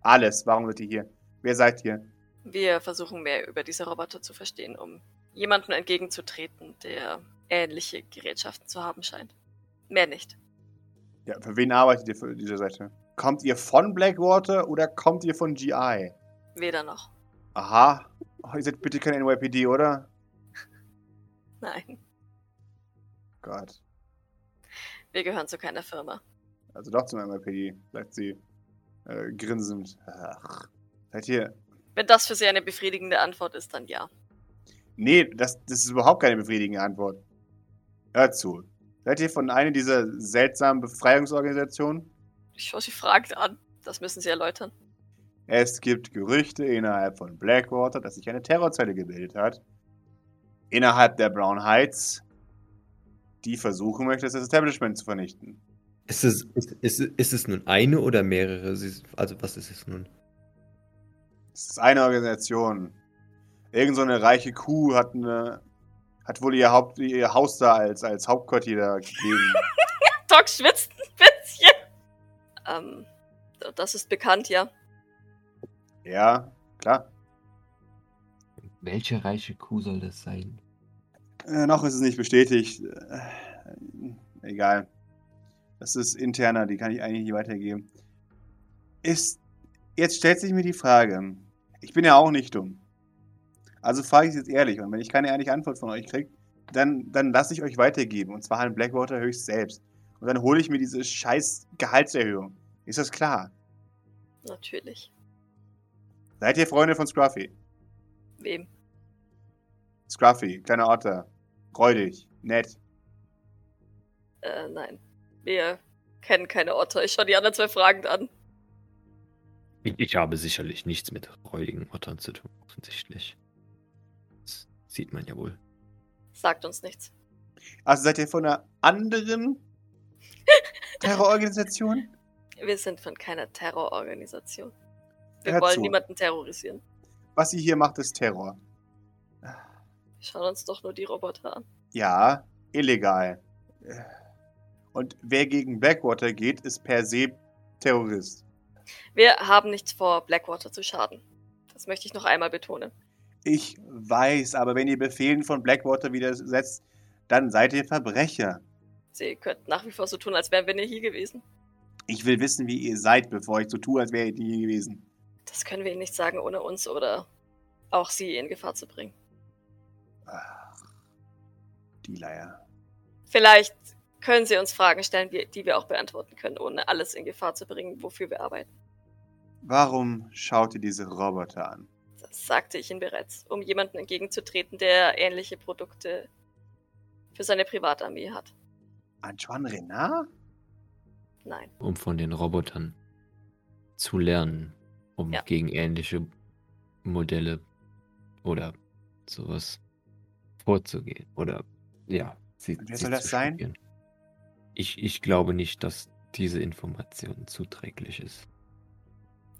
Alles. Warum seid ihr hier? Wer seid ihr? Wir versuchen mehr über diese Roboter zu verstehen, um jemandem entgegenzutreten, der ähnliche Gerätschaften zu haben scheint. Mehr nicht. Ja, für wen arbeitet ihr für diese Seite? Kommt ihr von Blackwater oder kommt ihr von GI? Weder noch. Aha. Oh, ihr seid bitte kein NYPD, oder? Nein. Gott. Wir gehören zu keiner Firma. Also doch zum NYPD, sagt sie äh, grinsend. Ach. Seid ihr. Wenn das für Sie eine befriedigende Antwort ist, dann ja. Nee, das, das ist überhaupt keine befriedigende Antwort. Hört zu. Seid ihr von einer dieser seltsamen Befreiungsorganisationen? Ich schaue Sie fragend an. Das müssen Sie erläutern. Es gibt Gerüchte innerhalb von Blackwater, dass sich eine Terrorzelle gebildet hat. Innerhalb der Brown Heights, die versuchen möchte, das Establishment zu vernichten. Ist es, ist, ist, ist es nun eine oder mehrere? Also, was ist es nun? Es ist eine Organisation. Irgend so eine reiche Kuh hat eine, hat wohl ihr, Haupt, ihr Haus da als, als Hauptquartier da gegeben. Doc schwitzt. Ähm, das ist bekannt, ja. ja, klar. Welche reiche Kuh soll das sein? Äh, noch ist es nicht bestätigt. Äh, egal. Das ist interner, die kann ich eigentlich nicht weitergeben. Ist. Jetzt stellt sich mir die Frage. Ich bin ja auch nicht dumm. Also frage ich es jetzt ehrlich. Und wenn ich keine ehrliche Antwort von euch kriege, dann, dann lasse ich euch weitergeben. Und zwar an Blackwater höchst selbst. Und dann hole ich mir diese scheiß Gehaltserhöhung. Ist das klar? Natürlich. Seid ihr Freunde von Scruffy? Wem? Scruffy, kleiner Otter. Freudig, nett. Äh, nein. Wir kennen keine Otter. Ich schaue die anderen zwei fragend an. Ich, ich habe sicherlich nichts mit räudigen Ottern zu tun, offensichtlich. Das sieht man ja wohl. Sagt uns nichts. Also seid ihr von einer anderen Terrororganisation? Wir sind von keiner Terrororganisation. Wir Hört wollen zu. niemanden terrorisieren. Was ihr hier macht, ist Terror. Wir schauen uns doch nur die Roboter an. Ja, illegal. Und wer gegen Blackwater geht, ist per se Terrorist. Wir haben nichts vor, Blackwater zu schaden. Das möchte ich noch einmal betonen. Ich weiß, aber wenn ihr Befehlen von Blackwater widersetzt, dann seid ihr Verbrecher. Sie könnten nach wie vor so tun, als wären wir nie hier gewesen. Ich will wissen, wie ihr seid, bevor ich so tue, als wäre ihr nie gewesen. Das können wir Ihnen nicht sagen, ohne uns oder auch Sie in Gefahr zu bringen. Ach, die Leier. Vielleicht können Sie uns Fragen stellen, die die wir auch beantworten können, ohne alles in Gefahr zu bringen, wofür wir arbeiten. Warum schaut ihr diese Roboter an? Das sagte ich Ihnen bereits, um jemandem entgegenzutreten, der ähnliche Produkte für seine Privatarmee hat. Antoine Renard? Nein. Um von den Robotern zu lernen, um Ja. gegen ähnliche Modelle oder sowas vorzugehen. Oder ja, sie, wer soll das zu sein? studieren. Ich, ich glaube nicht, dass diese Information zuträglich ist.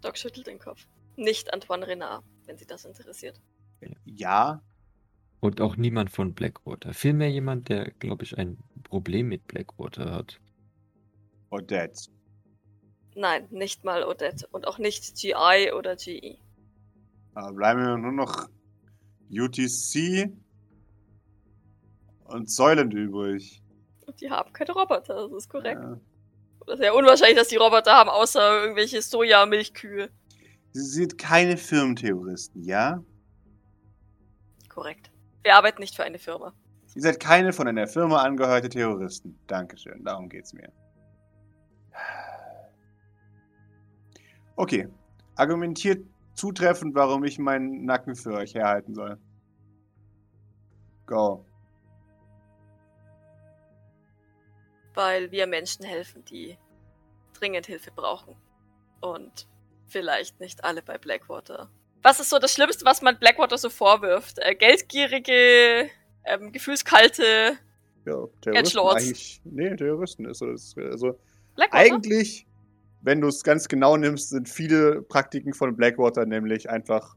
Doc schüttelt den Kopf. Nicht Antoine Renard, wenn Sie das interessiert. Ja, Und auch niemand von Blackwater. Vielmehr jemand, der, glaube ich, ein Problem mit Blackwater hat. Odette. Nein, nicht mal Odette und auch nicht GI oder. GE. Da bleiben mir nur noch UTC und Soylent übrig. Und die haben keine Roboter, das ist korrekt. Ja. Oder sehr unwahrscheinlich, dass die Roboter haben, außer irgendwelche Soja-Milchkühe. Sie sind keine Firmenterroristen, ja? Korrekt. Wir arbeiten nicht für eine Firma. Ihr seid keine von einer Firma angehörte Terroristen. Dankeschön, darum geht's mir. Okay, argumentiert zutreffend, warum ich meinen Nacken für euch herhalten soll. Go. Weil wir Menschen helfen, die dringend Hilfe brauchen. Und vielleicht nicht alle bei Blackwater. Was ist so das Schlimmste, was man Blackwater so vorwirft? Äh, geldgierige, ähm, gefühlskalte Ja, Edgelords. eigentlich. Nee, Terroristen ist so. das- Also, Blackwater? eigentlich, wenn du es ganz genau nimmst, sind viele Praktiken von Blackwater nämlich einfach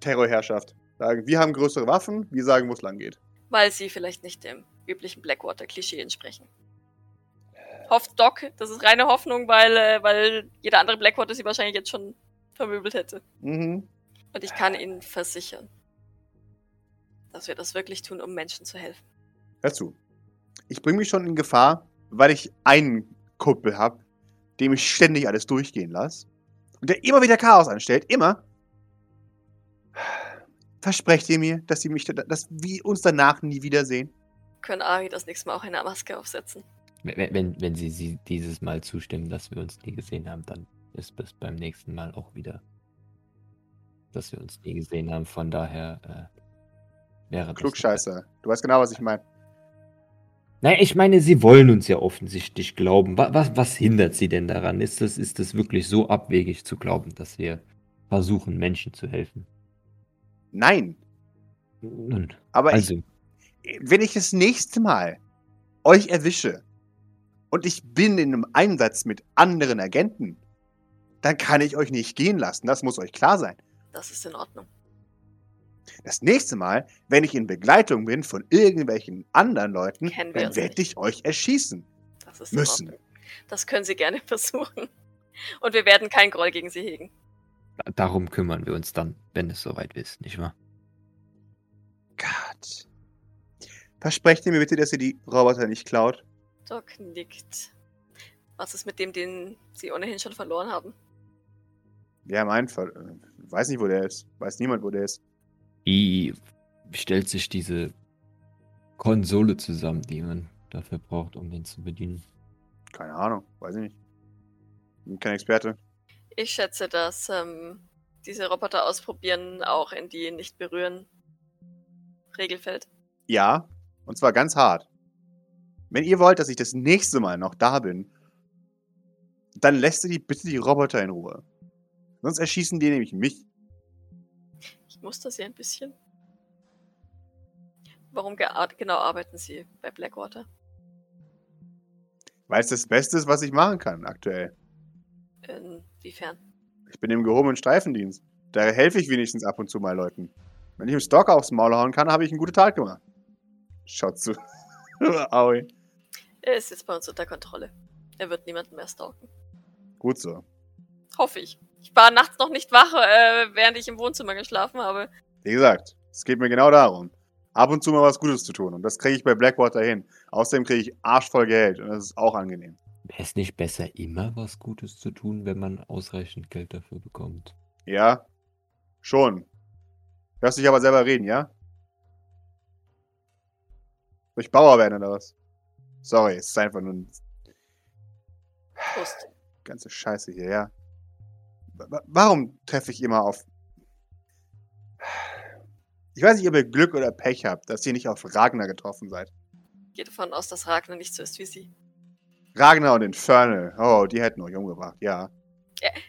Terrorherrschaft. Sagen, wir haben größere Waffen, wir sagen, wo es lang geht. Weil sie vielleicht nicht dem üblichen Blackwater-Klischee entsprechen. Hofft Doc, das ist reine Hoffnung, weil, äh, weil jeder andere Blackwater sie wahrscheinlich jetzt schon vermöbelt hätte. Mhm. Und ich kann Ihnen versichern, dass wir das wirklich tun, um Menschen zu helfen. Hör zu. Ich bringe mich schon in Gefahr, weil ich einen Kumpel habe, dem ich ständig alles durchgehen lasse. Und der immer wieder Chaos anstellt. Immer. Versprecht ihr mir, dass, sie mich, dass wir uns danach nie wiedersehen? Können Ari das nächste Mal auch eine Maske aufsetzen? Wenn, wenn, wenn sie, sie dieses Mal zustimmen, dass wir uns nie gesehen haben, dann ist es beim nächsten Mal auch wieder, dass wir uns nie gesehen haben. Von daher äh, wäre das. Klugscheißer. Du weißt genau, was ich meine. Nein, ich meine, sie wollen uns ja offensichtlich glauben. Was, was, was hindert sie denn daran? Ist das, ist das wirklich so abwegig zu glauben, dass wir versuchen, Menschen zu helfen? Nein. Nun, Aber also, ich, wenn ich das nächste Mal euch erwische und ich bin in einem Einsatz mit anderen Agenten, dann kann ich euch nicht gehen lassen. Das muss euch klar sein. Das ist in Ordnung. Das nächste Mal, wenn ich in Begleitung bin von irgendwelchen anderen Leuten, Kennen wir dann werde ich euch erschießen Das müssen. Ordnung. Das können Sie gerne versuchen. Und wir werden keinen Groll gegen Sie hegen. darum kümmern wir uns dann, wenn es soweit ist, nicht wahr? Gott. Versprecht ihr mir bitte, dass ihr die Roboter nicht klaut? Doc nickt. Was ist mit dem, den Sie ohnehin schon verloren haben? Wir haben einen. Ver äh, weiß nicht, wo der ist. Weiß niemand, wo der ist. Wie stellt sich diese Konsole zusammen, die man dafür braucht, um den zu bedienen? Keine Ahnung. Weiß ich nicht. Bin kein Experte. Ich schätze, dass ähm, diese Roboter ausprobieren auch in die nicht berühren Regel fällt. Ja. Und zwar ganz hart. Wenn ihr wollt, dass ich das nächste Mal noch da bin, dann lässt ihr die bitte die Roboter in Ruhe. Sonst erschießen die nämlich mich. Das hier ein bisschen. Warum genau arbeiten Sie bei Blackwater? Weil es das Beste ist, was ich machen kann aktuell. Inwiefern? Ich bin im gehobenen Streifendienst. Da helfe ich wenigstens ab und zu mal Leuten. Wenn ich im Stalker aufs Maul hauen kann, habe ich einen guten Tag gemacht. Schaut zu. Aui. Er ist jetzt bei uns unter Kontrolle. Er wird niemanden mehr stalken. Gut so. Hoffe ich. Ich war nachts noch nicht wach, äh, während ich im Wohnzimmer geschlafen habe. Wie gesagt, es geht mir genau darum, ab und zu mal was Gutes zu tun. Und das kriege ich bei Blackwater hin. Außerdem kriege ich arschvoll Geld. Und das ist auch angenehm. Wäre es nicht besser, immer was Gutes zu tun, wenn man ausreichend Geld dafür bekommt? Ja? Schon. Hörst dich aber selber reden, ja? Soll ich Bauer werden oder was? Sorry, es ist einfach nur eine Prost. ganze Scheiße hier, ja? Wa- Warum treffe ich immer auf. Ich weiß nicht, ob ihr Glück oder Pech habt, dass ihr nicht auf Ragnar getroffen seid. Gehe davon aus, dass Ragnar nicht so ist wie Sie. Ragnar und Infernal. Oh, die hätten euch umgebracht, ja.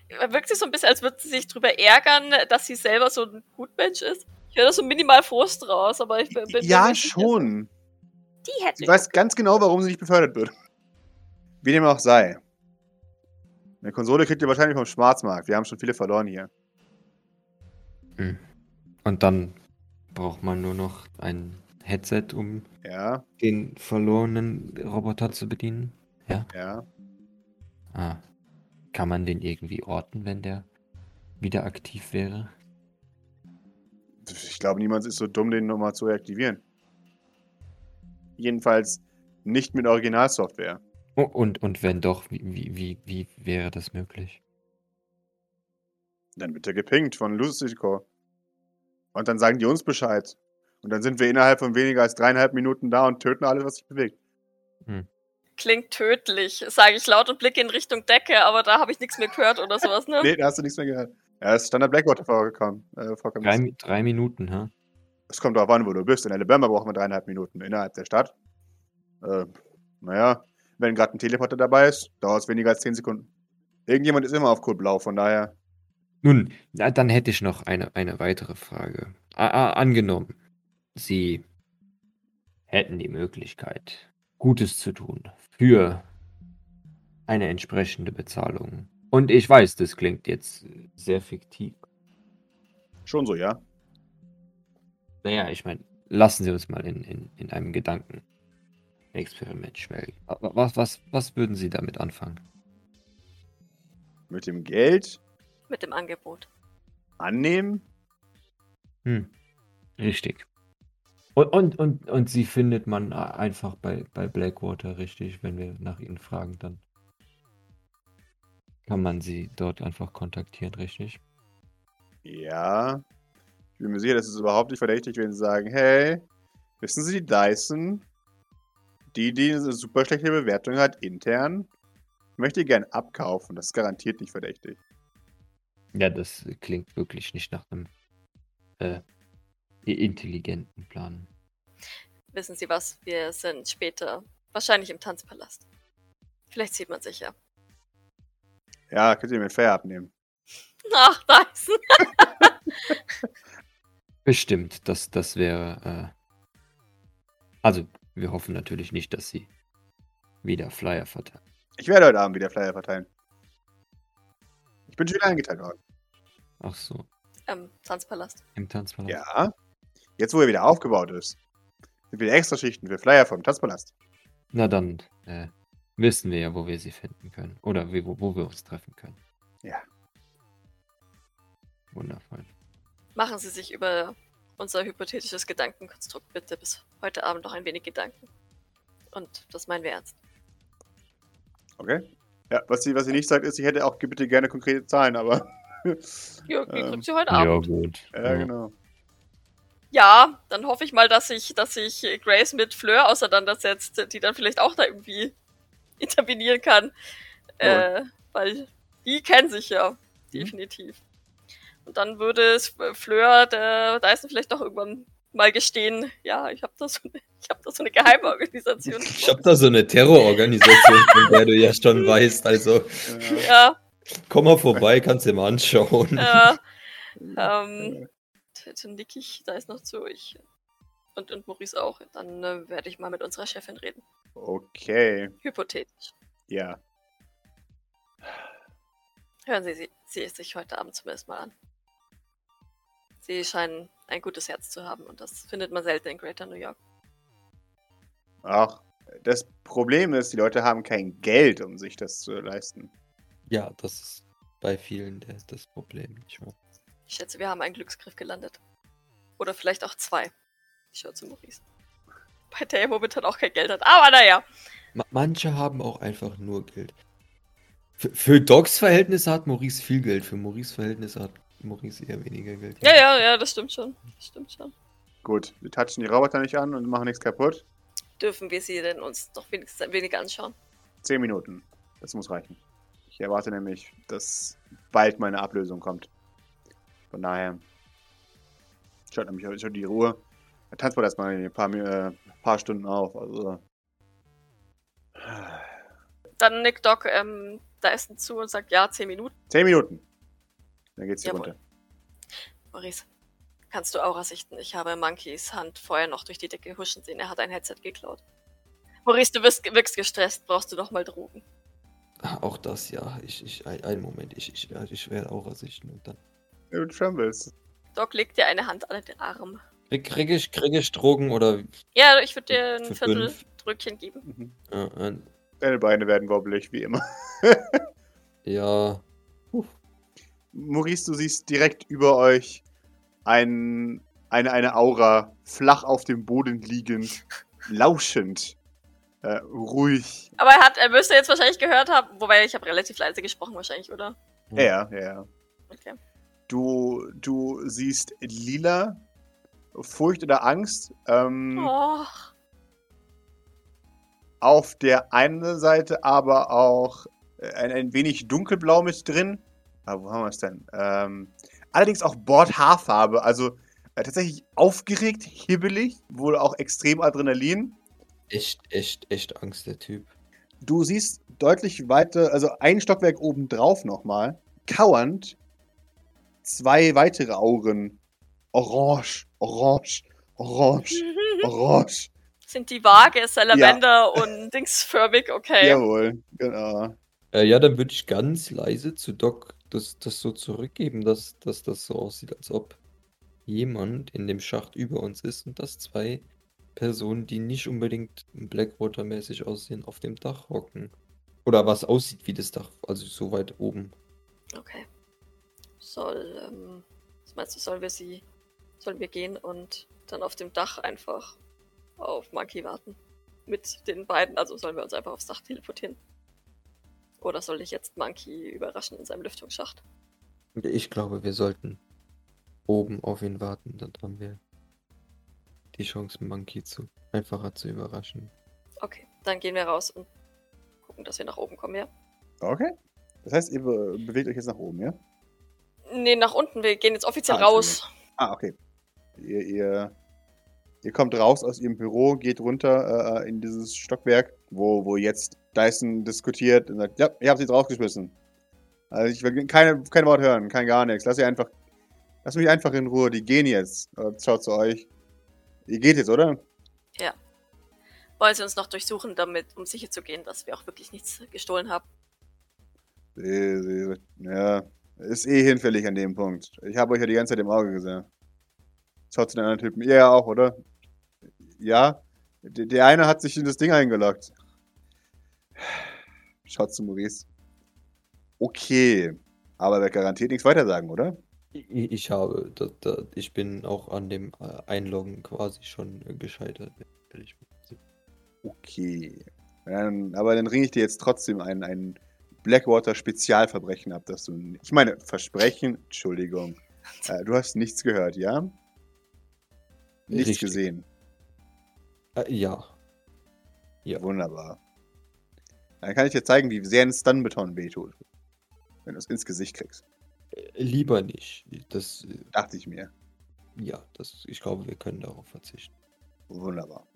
Er wirkt sich so ein bisschen, als würde sie sich drüber ärgern, dass sie selber so ein Gutmensch ist. Ich höre da so minimal Frust raus, aber ich bin, Ja, schon. Die hätte Ich weiß ganz genau, warum sie nicht befördert wird. Wie dem auch sei. Eine Konsole kriegt ihr wahrscheinlich vom Schwarzmarkt. Wir haben schon viele verloren hier. Hm. Und dann braucht man nur noch ein Headset, um Ja, den verlorenen Roboter zu bedienen. Ja. ja. Ah. Kann man den irgendwie orten, wenn der wieder aktiv wäre? Ich glaube, niemand ist so dumm, den nochmal zu reaktivieren. Jedenfalls nicht mit Originalsoftware. Und, und wenn doch, wie, wie, wie, wie wäre das möglich? Dann wird er gepinkt von Lucico. Und dann sagen die uns Bescheid. Und dann sind wir innerhalb von weniger als dreieinhalb Minuten da und töten alles, was sich bewegt. Klingt tödlich, sage ich laut und blicke in Richtung Decke, aber da habe ich nichts mehr gehört oder sowas, ne? Nee, da hast du nichts mehr gehört. Ja, ist Standard Blackwater vorgekommen. Äh, vorgekommen. Drei, drei Minuten, hä? Es kommt darauf an, wo du bist. In Alabama brauchen wir dreieinhalb Minuten innerhalb der Stadt. Äh, naja, wenn gerade ein Teleporter dabei ist, dauert es weniger als 10 Sekunden. Irgendjemand ist immer auf Code Blau, von daher. Nun, na, dann hätte ich noch eine, eine weitere Frage. A a angenommen, Sie hätten die Möglichkeit, Gutes zu tun für eine entsprechende Bezahlung. Und ich weiß, das klingt jetzt sehr fiktiv. Schon so, ja. Naja, ich meine, lassen Sie uns mal in, in, in einem Gedankenexperiment schwelgen. Wa- Was, was, was würden Sie damit anfangen? Mit dem Geld Mit dem Angebot. annehmen. Hm, richtig. Und, und, und, und sie findet man einfach bei, bei Blackwater, richtig, wenn wir nach ihnen fragen, dann kann man sie dort einfach kontaktieren, richtig? Ja. Ich bin mir sicher, das ist überhaupt nicht verdächtig, wenn sie sagen, hey, wissen Sie, die Dyson, die, die eine super schlechte Bewertung hat, intern, möchte ich gern abkaufen. Das ist garantiert nicht verdächtig. Ja, das klingt wirklich nicht nach einem äh, intelligenten Plan. Wissen Sie was? Wir sind später wahrscheinlich im Tanzpalast. Vielleicht sieht man sich ja. Ja, könnt ihr mir fair abnehmen. Ach, Dyson. Bestimmt, das, das wäre. Äh, also, wir hoffen natürlich nicht, dass sie wieder Flyer verteilen. Ich werde heute Abend wieder Flyer verteilen. Ich bin schon wieder eingeteilt worden. Ach so, ähm, Tanzpalast. im Tanzpalast. Ja. Jetzt, wo er wieder aufgebaut ist, sind wieder extra Schichten für Flyer vom Tanzpalast. Na dann äh, wissen wir ja, wo wir sie finden können. Oder wie, wo, wo wir uns treffen können. Ja. Wundervoll. Machen Sie sich über unser hypothetisches Gedankenkonstrukt bitte bis heute Abend noch ein wenig Gedanken. Und das meinen wir ernst. Okay. Ja, was sie, was sie nicht sagt, ist, ich hätte auch bitte gerne konkrete Zahlen, aber. Ja, die Ähm, kriegt sie heute Ja, Abend. gut. ja, genau. Ja, dann hoffe ich mal, dass sich dass sich Grace mit Fleur auseinandersetzt, die dann vielleicht auch da irgendwie intervenieren kann. Ja. Äh, weil die kennen sich ja, Mhm. definitiv. Und dann würde es Fleur der Dyson vielleicht doch irgendwann mal gestehen, ja, ich habe da, so eine- ich hab da so eine geheime Organisation. Ich habe da so eine Terrororganisation, von der du ja schon weißt. Also ja, komm mal vorbei, kannst dir mal anschauen. ja. Ähm, dann nick ich, da ist noch zu, ich und, und Maurice auch. Dann äh, werde ich mal mit unserer Chefin reden. okay. Hypothetisch. Ja. Hören Sie sie, sie es sich heute Abend zumindest mal an. Sie scheinen ein gutes Herz zu haben und das findet man selten in Greater New York. Ach, das Problem ist, die Leute haben kein Geld, um sich das zu leisten. Ja, das ist bei vielen der, das Problem. Ich schätze, wir haben einen Glücksgriff gelandet. Oder vielleicht auch zwei. Ich schaue zu Maurice. Bei der er momentan auch kein Geld hat. Aber naja. Ma manche haben auch einfach nur Geld. Für, für Docs Verhältnisse hat Maurice viel Geld, für Maurice Verhältnisse hat Maurice eher weniger Geld. Ja, ja, ja, das stimmt schon. Das stimmt schon. Gut, wir touchen die Roboter nicht an und machen nichts kaputt. Dürfen wir sie denn uns doch wenigstens ein wenig anschauen? Zehn Minuten. Das muss reichen. Ich erwarte nämlich, dass bald meine Ablösung kommt. Von daher. Schaut nämlich heute schon die Ruhe. Der Tanzball erstmal ein paar, äh, paar Stunden auf. Also. Dann nickt Doc ähm, Dyson zu und sagt, ja, zehn Minuten. Zehn Minuten. Dann geht's hier Jawohl. runter. Maurice, kannst du Aura sichten? Ich habe Monkeys Hand vorher noch durch die Decke huschen sehen. Er hat ein Headset geklaut. Maurice, du wirst, wirkst gestresst. Brauchst du noch mal Drogen? Auch das, ja. Ich, ich, ein, einen Moment, ich, ich, ich werde auch ersichten und dann. Du trembles. Doc legt dir eine Hand an den Arm. Krieg, ich, krieg ich Drogen oder. Ja, ich würde dir ein Viertel fünf. Drückchen geben. Mhm. Äh, Deine Beine werden wobbelig, wie immer. ja. Maurice, du siehst direkt über euch ein, eine, eine Aura, flach auf dem Boden liegend, lauschend, äh, ruhig. Aber er hat, er müsste jetzt wahrscheinlich gehört haben, wobei ich habe relativ leise gesprochen wahrscheinlich, oder? Ja, ja, ja. Okay. Du, du siehst lila, Furcht oder Angst. Ähm, Oh, Auf der einen Seite aber auch ein, ein wenig dunkelblau mit drin. Ah, wo haben wir es denn? Ähm, allerdings auch Bordhaarfarbe, also äh, tatsächlich aufgeregt, hibbelig, wohl auch extrem Adrenalin. Echt, echt, echt Angst, der Typ. Du siehst deutlich weiter, also ein Stockwerk oben drauf nochmal, kauernd, zwei weitere Augen. Orange, orange, orange, orange. sind die vage, Salamander und dingsförmig, okay. Jawohl, genau. Äh, ja, dann würde ich ganz leise zu Doc das, das so zurückgeben, dass, dass das so aussieht, als ob jemand in dem Schacht über uns ist und dass zwei Personen, die nicht unbedingt Blackwater-mäßig aussehen, auf dem Dach hocken. Oder was aussieht wie das Dach, also so weit oben. Okay. Soll, ähm, was meinst du, sollen wir sie, sollen wir gehen und dann auf dem Dach einfach auf Monkey warten? Mit den beiden, also sollen wir uns einfach aufs Dach teleportieren? Oder soll ich jetzt Monkey überraschen in seinem Lüftungsschacht? Ich glaube, wir sollten oben auf ihn warten. Dann haben wir die Chance, Monkey zu einfacher zu überraschen. Okay, dann gehen wir raus und gucken, dass wir nach oben kommen, ja? Okay. Das heißt, ihr be bewegt euch jetzt nach oben, ja? Nee, nach unten. Wir gehen jetzt offiziell Ah, raus. Ah, okay. Ihr, ihr, ihr kommt raus aus ihrem Büro, geht runter äh, in dieses Stockwerk, wo, wo jetzt Dyson diskutiert und sagt, ja, ihr habt sie jetzt rausgeschmissen. Also ich will keine, kein Wort hören, kein gar nichts. Lass sie einfach. Lass mich einfach in Ruhe, die gehen jetzt. Äh, Schaut zu euch. Ihr geht jetzt, oder? Wollen sie uns noch durchsuchen, damit, um sicher zu gehen, dass wir auch wirklich nichts gestohlen haben. Sie, ja, ist eh hinfällig an dem Punkt. Ich habe euch ja die ganze Zeit im Auge gesehen. Schaut zu den anderen Typen. Ihr ja auch, oder? Ja. Der, eine hat sich in das Ding eingeloggt. Schaut zu Maurice. Okay. Aber wer garantiert nichts weiter sagen, oder? Ich, ich habe, da, da, ich bin auch an dem äh, Einloggen quasi schon äh, gescheitert. Okay. Dann, aber dann ringe ich dir jetzt trotzdem ein, ein Blackwater-Spezialverbrechen ab, dass du. Ich meine, Versprechen, Entschuldigung. Äh, du hast nichts gehört, ja? Nichts Richtig. gesehen. Äh, ja. Ja. Wunderbar. Dann kann ich dir zeigen, wie sehr ein Stun-Beton wehtut. Wenn du es ins Gesicht kriegst. Äh, Lieber nicht. Das, äh, Dachte ich mir. ja, das, ich glaube, wir können darauf verzichten. Wunderbar.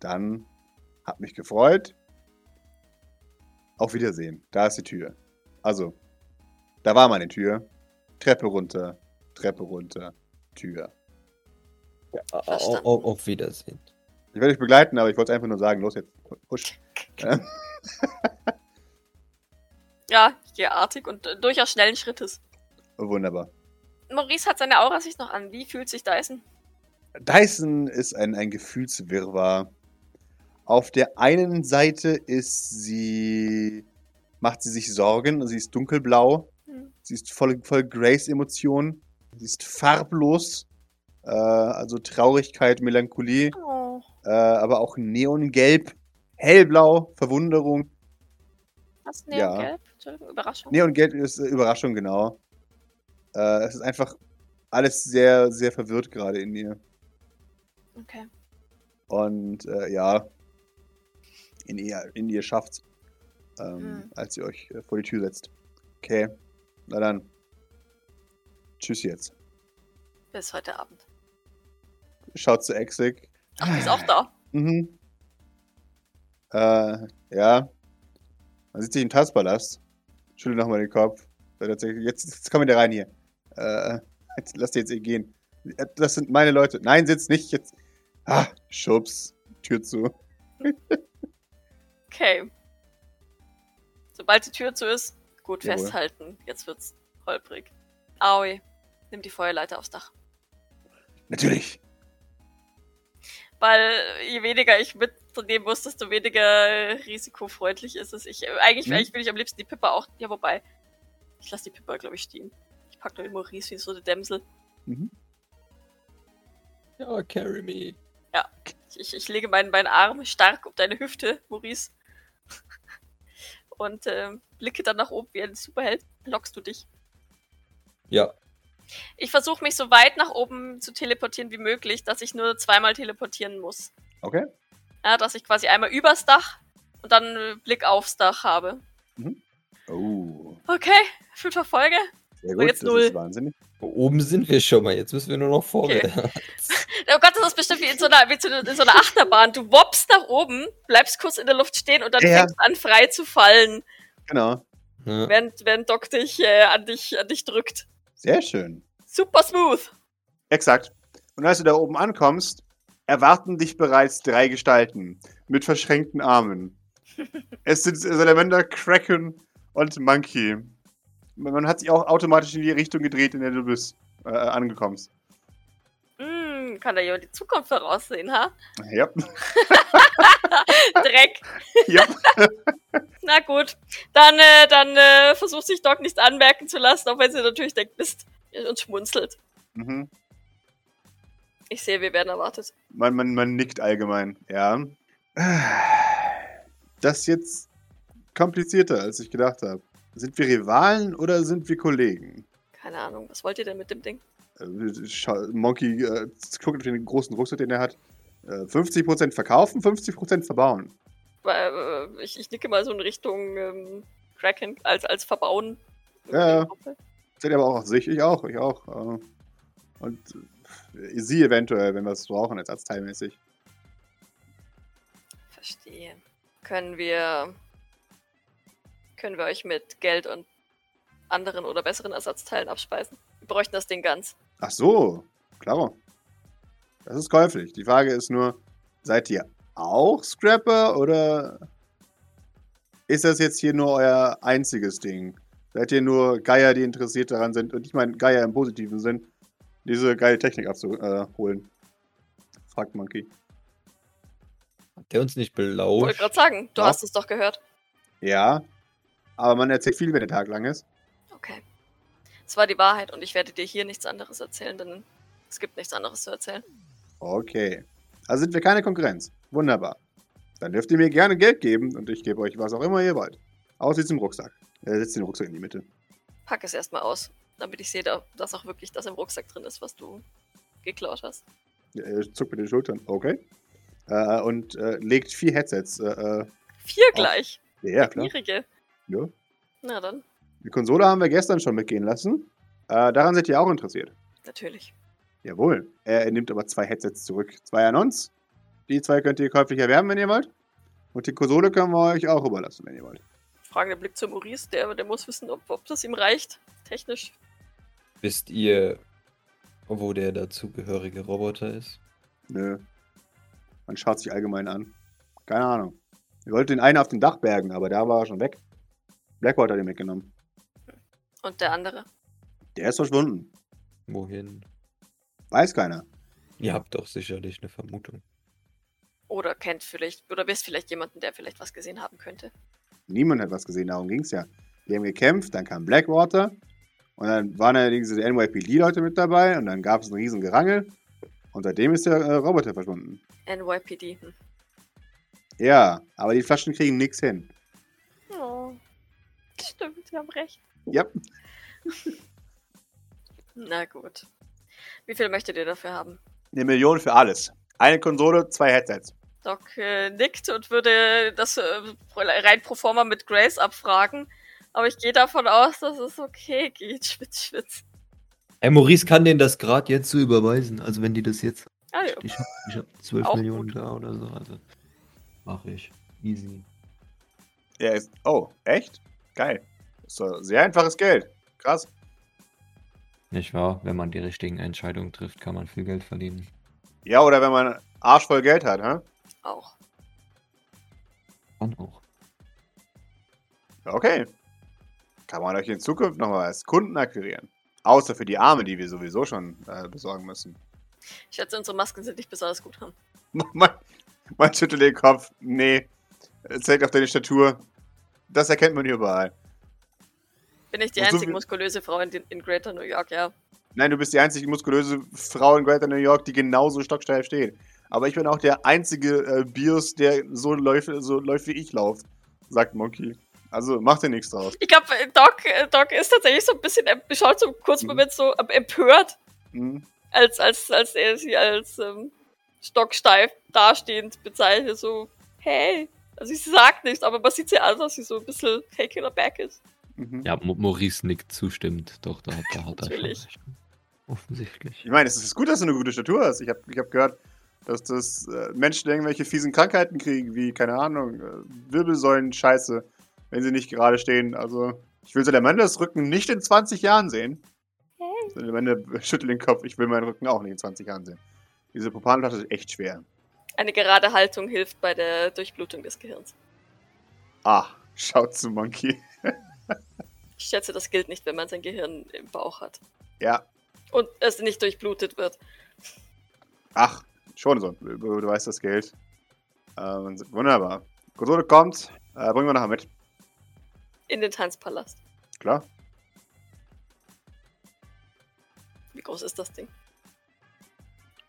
Dann hat mich gefreut. Auf Wiedersehen. Da ist die Tür. Also, da war meine Tür. Treppe runter, Treppe runter, Tür. Au- Verstanden. au- Auf Wiedersehen. Ich werde euch begleiten, aber ich wollte einfach nur sagen, los jetzt, husch. Ja, ich gehe artig und äh, durchaus schnellen Schrittes. Wunderbar. Maurice hat seine Aura sich noch an. Wie fühlt sich Dyson? Dyson ist ein, ein Gefühlswirrwarr. Auf der einen Seite ist sie, macht sie sich Sorgen, sie ist dunkelblau, Hm. sie ist voll, voll Grace-Emotionen, sie ist farblos, äh, also Traurigkeit, Melancholie, Oh. äh, aber auch neongelb, hellblau, Verwunderung. Was? Ja. Neongelb? Entschuldigung, Überraschung. Neongelb ist äh, Überraschung, genau. Äh, es ist einfach alles sehr, sehr verwirrt gerade in ihr. Okay. Und äh, ja, in ihr, in ihr schafft, ähm, Hm. als ihr euch äh, vor die Tür setzt. Okay, na dann. Tschüss jetzt. Bis heute Abend. Schaut zu Exig. Ach, die ist auch da. Mhm. Äh, ja. Man sieht sich im Tastpalast. Schüttel nochmal den Kopf. Jetzt, jetzt komm wieder rein hier. Äh, jetzt, lass dir jetzt eh gehen. Äh, Das sind meine Leute. Nein, sitz nicht jetzt. Ah, Schubs. Tür zu. Okay. Sobald die Tür zu ist, gut Jawohl. festhalten. Jetzt wird's holprig. Aoi. Nimm die Feuerleiter aufs Dach. Natürlich. Weil je weniger ich mitnehmen muss, desto weniger äh, risikofreundlich ist es. Ich, äh, eigentlich, Hm? eigentlich will ich am liebsten die Pippa auch. Ja, wobei. Ich lasse die Pippa, glaube ich, stehen. Ich pack nur den Maurice wie so eine Dämsel. Mhm. Ja, carry me. Ich, ich, ich lege meinen, meinen Arm stark um deine Hüfte, Maurice. Und ähm, blicke dann nach oben wie ein Superheld. Lockst du dich? Ja, Ich versuche mich so weit nach oben zu teleportieren wie möglich, dass ich nur zweimal teleportieren muss. Okay. Ja, dass ich quasi einmal übers Dach und dann Blick aufs Dach habe. Oh. Okay, fünfter Folge. Sehr Und gut. jetzt das null. ist wahnsinnig. oben sind wir schon mal. Jetzt müssen wir nur noch vorwärts. Oh Gott, das ist bestimmt wie in so einer, wie in so einer Achterbahn. Du woppst nach oben, bleibst kurz in der Luft stehen und dann Ja. fängst an frei zu fallen, Genau. Ja. während, während Doc dich, äh, an dich an dich drückt. Sehr schön. Super smooth. Exakt. Und als du da oben ankommst, erwarten dich bereits drei Gestalten mit verschränkten Armen. es sind Salamander, Kraken und Monkey. Man hat sich auch automatisch in die Richtung gedreht, in der du bist, äh, angekommst. Kann da jemand die Zukunft voraussehen, ha? Ja, Dreck. ja. Na gut. Dann, äh, dann äh, versucht sich Doc nicht anmerken zu lassen, auch wenn sie natürlich denkt, Mist. Und schmunzelt. Mhm. Ich sehe, wir werden erwartet. Man, man, man nickt allgemein, ja. Das ist jetzt komplizierter, als ich gedacht habe. Sind wir Rivalen oder sind wir Kollegen? Keine Ahnung, was wollt ihr denn mit dem Ding? Monkey äh, guckt auf den großen Rucksack, den er hat. Äh, 50% verkaufen, 50% verbauen. Äh, ich, ich nicke mal so in Richtung ähm, Kraken als, als Verbauen. Ja. Seht ihr aber auch auf sich, ich auch, ich auch. Äh, und äh, sie eventuell, wenn wir es brauchen, ersatzteilmäßig. Verstehe. Können wir. Können wir euch mit Geld und anderen oder besseren Ersatzteilen abspeisen? Wir bräuchten das Ding ganz. Ach so, klaro. Das ist käuflich. Die Frage ist nur, seid ihr auch Scrapper oder ist das jetzt hier nur euer einziges Ding? Seid ihr nur Geier, die interessiert daran sind, und ich meine Geier im positiven Sinn, diese geile Technik abzuholen? Fragt Monkey. Hat der uns nicht Wollte belauscht? gerade sagen, du Ja. hast es doch gehört. Ja, aber man erzählt viel, wenn der Tag lang ist. Okay. Es war die Wahrheit und ich werde dir hier nichts anderes erzählen, denn es gibt nichts anderes zu erzählen. Okay. Also sind wir keine Konkurrenz. Wunderbar. Dann dürft ihr mir gerne Geld geben und ich gebe euch was auch immer ihr wollt. Aus diesem Rucksack. Er setzt den Rucksack in die Mitte. Pack es erstmal aus, damit ich sehe, da- dass auch wirklich das im Rucksack drin ist, was du geklaut hast. Er zuckt mit den Schultern. Okay. Äh, und äh, legt vier Headsets. Äh, äh, Vier Auf. gleich. ja, klar. Schwierige. Ja. Na dann, Die Konsole haben wir gestern schon mitgehen lassen. Äh, daran seid ihr auch interessiert. natürlich. Jawohl. Er, er nimmt aber zwei Headsets zurück. Zwei an uns. Die zwei könnt ihr käuflich erwerben, wenn ihr wollt. Und die Konsole können wir euch auch überlassen, wenn ihr wollt. Fragender Blick zu Maurice, der, der muss wissen, ob, ob das ihm reicht. Technisch. Wisst ihr, wo der dazugehörige Roboter ist? Nö. Man schaut sich allgemein an. Keine Ahnung. Ihr wollt den einen auf den Dach bergen, aber da war er schon weg. Blackwater hat ihn mitgenommen. Und der andere. Der ist verschwunden. Wohin? Weiß keiner. Ihr habt doch sicherlich eine Vermutung. Oder kennt vielleicht, oder wisst vielleicht jemanden, der vielleicht was gesehen haben könnte. Niemand hat was gesehen, darum ging's ja. Die haben gekämpft, dann kam Blackwater. Und dann waren ja diese NYPD-Leute mit dabei und dann gab es einen riesen Gerangel. Und seitdem ist der äh, Roboter verschwunden. NYPD. Hm. Ja, aber die Flaschen kriegen nichts hin. Oh. Stimmt, Sie haben recht. Ja, Na gut. Wie viel möchtet ihr dafür haben? eine Million für alles. Eine Konsole, zwei Headsets. Doc äh, nickt und würde das äh, rein pro forma mit Grace abfragen. Aber ich gehe davon aus, dass es okay geht. Schwitz, schwitz. Ey, Maurice kann denen das gerade jetzt so überweisen. Also wenn die das jetzt. Ah, ja. Ich hab, ich hab 12 Auch Millionen gut. da oder so. Also mach ich. Easy. Er ist. Oh, echt? Geil. Das ist doch sehr einfaches Geld. Krass. Nicht wahr? Wenn man die richtigen Entscheidungen trifft, kann man viel Geld verdienen. Ja, oder wenn man Arsch voll Geld hat, hä? Auch. Kann auch. Okay. Kann man euch in Zukunft noch mal als Kunden akquirieren. Außer für die Arme, die wir sowieso schon äh, besorgen müssen. Ich schätze, unsere Masken sind nicht besonders gut. Hm. man, man schüttelt den Kopf. Nee. Es zeigt auf deine Statur. Das erkennt man überall. Bin ich die Und so einzige viel- muskulöse Frau in, in Greater New York, ja. Nein, du bist die einzige muskulöse Frau in Greater New York, die genauso stocksteif steht. Aber ich bin auch der einzige äh, Bios, der so läuft, so läuft wie ich laufe, sagt Monkey. Also mach dir nichts draus. Ich glaube, Doc, äh, Doc ist tatsächlich so ein bisschen, schaut so kurz Mhm. Moment so empört, Hm? als, als, als er sie als ähm, stocksteif dastehend bezeichnet. So, hey. Also sie sagt nichts, aber man sieht sie an, dass sie so ein bisschen taken aback ist. Mhm. Ja, Maurice nickt zustimmt. Doch, da hat, da hat er Natürlich. Offensichtlich. Ich meine, es ist gut, dass du eine gute Statur hast. Ich habe ich hab gehört, dass das äh, Menschen irgendwelche fiesen Krankheiten kriegen, wie, keine Ahnung, äh, Wirbelsäulen-Scheiße, wenn sie nicht gerade stehen. Also, ich will so der Mendes Rücken nicht in 20 Jahren sehen. Hey. So, der Mende schüttelt den Kopf, ich will meinen Rücken auch nicht in 20 Jahren sehen. Diese Propanplatte ist echt schwer. Eine gerade Haltung hilft bei der Durchblutung des Gehirns. Ah, schaut zu Monkey. Ich schätze, das gilt nicht, wenn man sein Gehirn im Bauch hat. Ja, Und es nicht durchblutet wird. ach, schon so. Du, weißt das Geld. Ähm, wunderbar. Konsole kommt, äh, bringen wir nachher mit. In den Tanzpalast. Klar. Wie groß ist das Ding?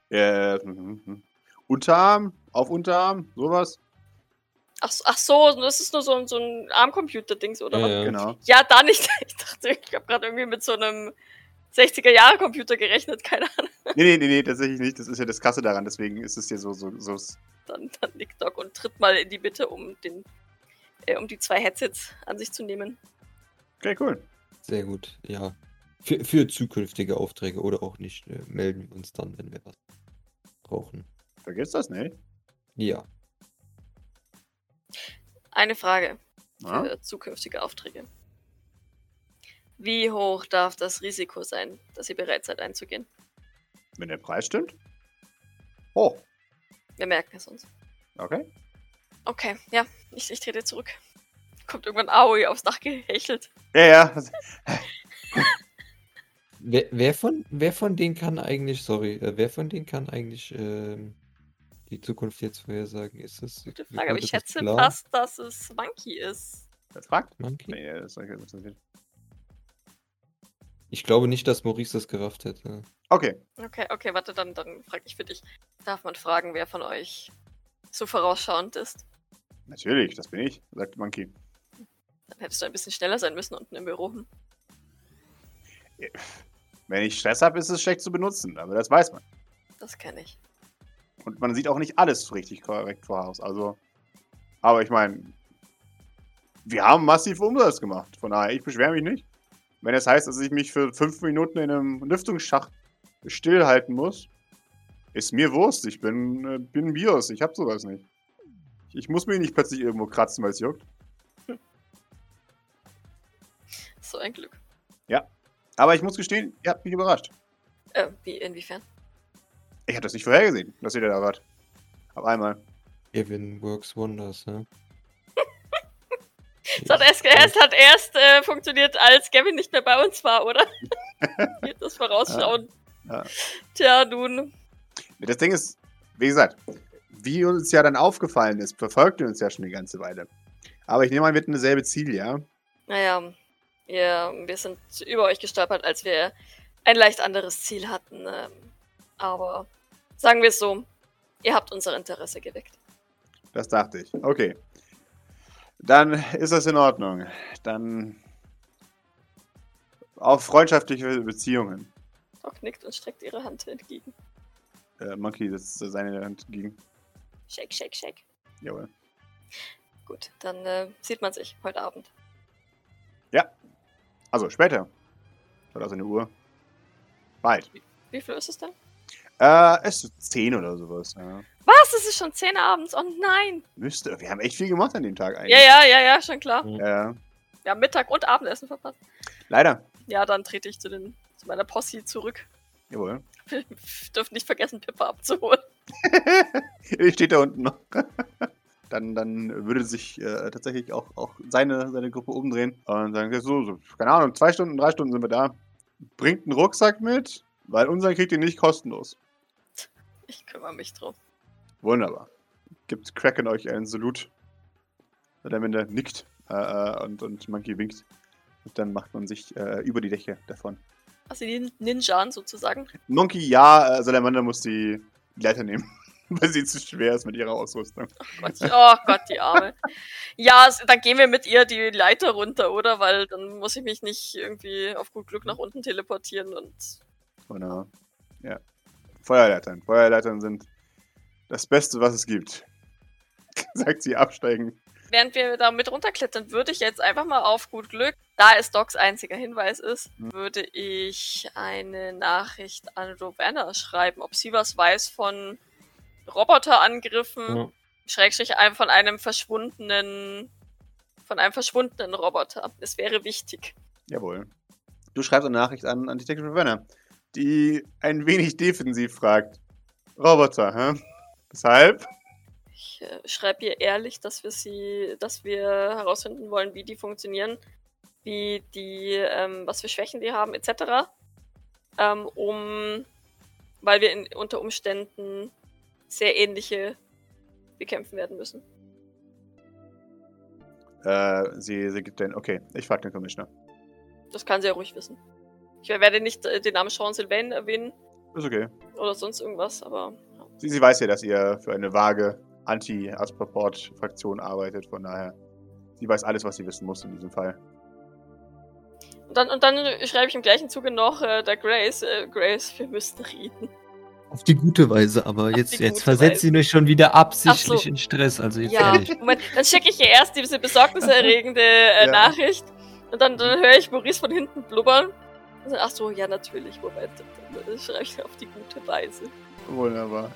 Äh, mhm, mhm. Unterarm, auf Unterarm, sowas. Ach, so- ach so, das ist nur so, ein- so ein Armcomputer-Dings, oder Ja, was? ja. Genau. Ja, da nicht. Ich dachte, ich habe gerade irgendwie mit so einem 60er-Jahre-Computer gerechnet, keine Ahnung. Nee, nee, nee, nee, tatsächlich nicht. Das ist ja das Krasse daran, deswegen ist es ja so, so, so. Dann, dann nickt Doc und tritt mal in die Mitte, um den, äh, um die zwei Headsets an sich zu nehmen. Okay, cool. Sehr gut, ja. Für, für zukünftige Aufträge oder auch nicht, äh, melden wir uns dann, wenn wir was brauchen. Vergiss das nicht. Ja. Eine Frage Ja? für zukünftige Aufträge. Wie hoch darf das Risiko sein, dass ihr bereit seid einzugehen? Wenn der Preis stimmt? Oh, Wir merken es uns. okay. Okay, ja, ich, ich trete zurück. Kommt irgendwann Aoi aufs Dach gehechelt. Ja, ja. Wer, wer, von, wer von denen kann eigentlich, sorry, äh, wer von denen kann eigentlich ähm, die Zukunft jetzt vorhersagen? Ist das. Gute Frage, aber ich schätze klar? fast, dass es Monkey ist. Das fragt? Monkey? Nee, das ist ist- Ich glaube nicht, dass Maurice das gerafft hätte. Okay. Okay, okay, warte, dann, dann frage ich für dich. Darf man fragen, wer von euch so vorausschauend ist? Natürlich, das bin ich, sagt Monkey. Dann hättest du ein bisschen schneller sein müssen unten im Büro. Hm. Wenn ich Stress habe, ist es schlecht zu benutzen, aber das weiß man. Das kenne ich. Und man sieht auch nicht alles richtig korrekt voraus. Also, aber ich meine, wir haben massiv Umsatz gemacht. Von daher, ich beschwere mich nicht. Wenn es heißt, dass ich mich für fünf Minuten in einem Lüftungsschacht stillhalten muss, ist mir Wurst. Ich bin, äh, bin Bios. Ich hab sowas nicht. Ich muss mich nicht plötzlich irgendwo kratzen, weil es juckt. So ein Glück. Aber ich muss gestehen, ihr habt mich überrascht. Äh, wie, inwiefern? Ich habe das nicht vorhergesehen, dass ihr da wart. Auf einmal. Kevin works wonders, ne? Es hat erst, erst, hat erst äh, funktioniert, als Gavin nicht mehr bei uns war, oder? Das vorausschauen. Ja. Tja, nun. Das Ding ist, wie gesagt, wie uns ja dann aufgefallen ist, verfolgt ihr uns ja schon eine ganze Weile. Aber ich nehme an, wir hatten dasselbe Ziel, ja? Naja, wir, wir sind über euch gestolpert, als wir ein leicht anderes Ziel hatten. Ähm, aber sagen wir es so, ihr habt unser Interesse geweckt. Das dachte ich. Okay. Dann ist das in Ordnung. Dann auf freundschaftliche Beziehungen. Doc nickt und streckt ihre Hand entgegen. Äh, Monkey setzt seine Hand gegen. Shake, shake, shake. Jawohl. Gut, dann äh, sieht man sich heute Abend. Also später. Schaut aus eine Uhr. Bald. Wie viel ist es denn? Äh, es ist 10 oder sowas. Ja. Was? Es ist schon 10 Uhr abends. Oh nein. Müsste. Wir haben echt viel gemacht an dem Tag eigentlich. Ja, ja, ja, ja, schon klar. Ja. Wir haben Mittag und Abendessen verpasst. Leider. Ja, dann trete ich zu, den, zu meiner Posse zurück. Jawohl. Wir dürfen nicht vergessen, Pippa abzuholen. Die steht da unten noch. Dann, dann würde sich äh, tatsächlich auch, auch seine, seine Gruppe umdrehen und sagen, so, so, keine Ahnung, zwei Stunden, drei Stunden sind wir da. Bringt einen Rucksack mit, weil unseren kriegt ihr nicht kostenlos. Ich kümmere mich drum. Wunderbar. Gibt Kraken euch einen Salut. Und am Ende nickt äh, äh, und, und Monkey winkt. Und dann macht man sich äh, über die Dächer davon. Also die Ninjan sozusagen. Monkey, ja, äh, Salamander muss die Leiter nehmen, weil sie zu schwer ist mit ihrer Ausrüstung. Gott, oh Gott, die Arme. Ja, es- dann gehen wir mit ihr die Leiter runter, oder? Weil dann muss ich mich nicht irgendwie auf gut Glück nach unten teleportieren und Wunderbar. Ja. Feuerleitern. Feuerleitern sind das Beste, was es gibt. Sagt sie absteigen. während wir da mit runterklettern, würde ich jetzt einfach mal auf gut Glück, da es Docs einziger Hinweis ist, Hm. würde ich eine Nachricht an Rowena schreiben, ob sie was weiß von Roboterangriffen, Ja. Schrägstrich ein- von einem verschwundenen, von einem verschwundenen Roboter. Es wäre wichtig. Jawohl. Du schreibst eine Nachricht an, an Detective Ravenna, die ein wenig defensiv fragt. Roboter, hä? Weshalb? Ich äh, schreibe ihr ehrlich, dass wir sie, dass wir herausfinden wollen, wie die funktionieren, wie die, ähm, was für Schwächen die haben, etc. Ähm, um, weil wir in, unter Umständen sehr ähnliche bekämpfen werden müssen. Äh, sie, sie gibt den, okay, ich frag den Commissioner. Das kann sie ja ruhig wissen. Ich werde nicht äh, den Namen Sean Sylvain erwähnen Ist okay. oder sonst irgendwas, aber ja. Sie, sie weiß ja, dass ihr für eine vage Anti-Aspaport-Fraktion arbeitet, von daher. Sie weiß alles, was sie wissen muss in diesem Fall. Und dann, und dann schreibe ich im gleichen Zuge noch äh, der Grace, äh, Grace, wir müssen reden. Auf die gute Weise, aber Auf jetzt, jetzt versetzt Weise. ihn euch schon wieder absichtlich so. in Stress. Also jetzt Ja, ehrlich. Moment, dann schicke ich ihr erst diese besorgniserregende äh, Ja. Nachricht und dann, dann höre ich Maurice von hinten blubbern. Ach so, ja, natürlich, Moment, schreibe ich auf die gute Weise. Wunderbar.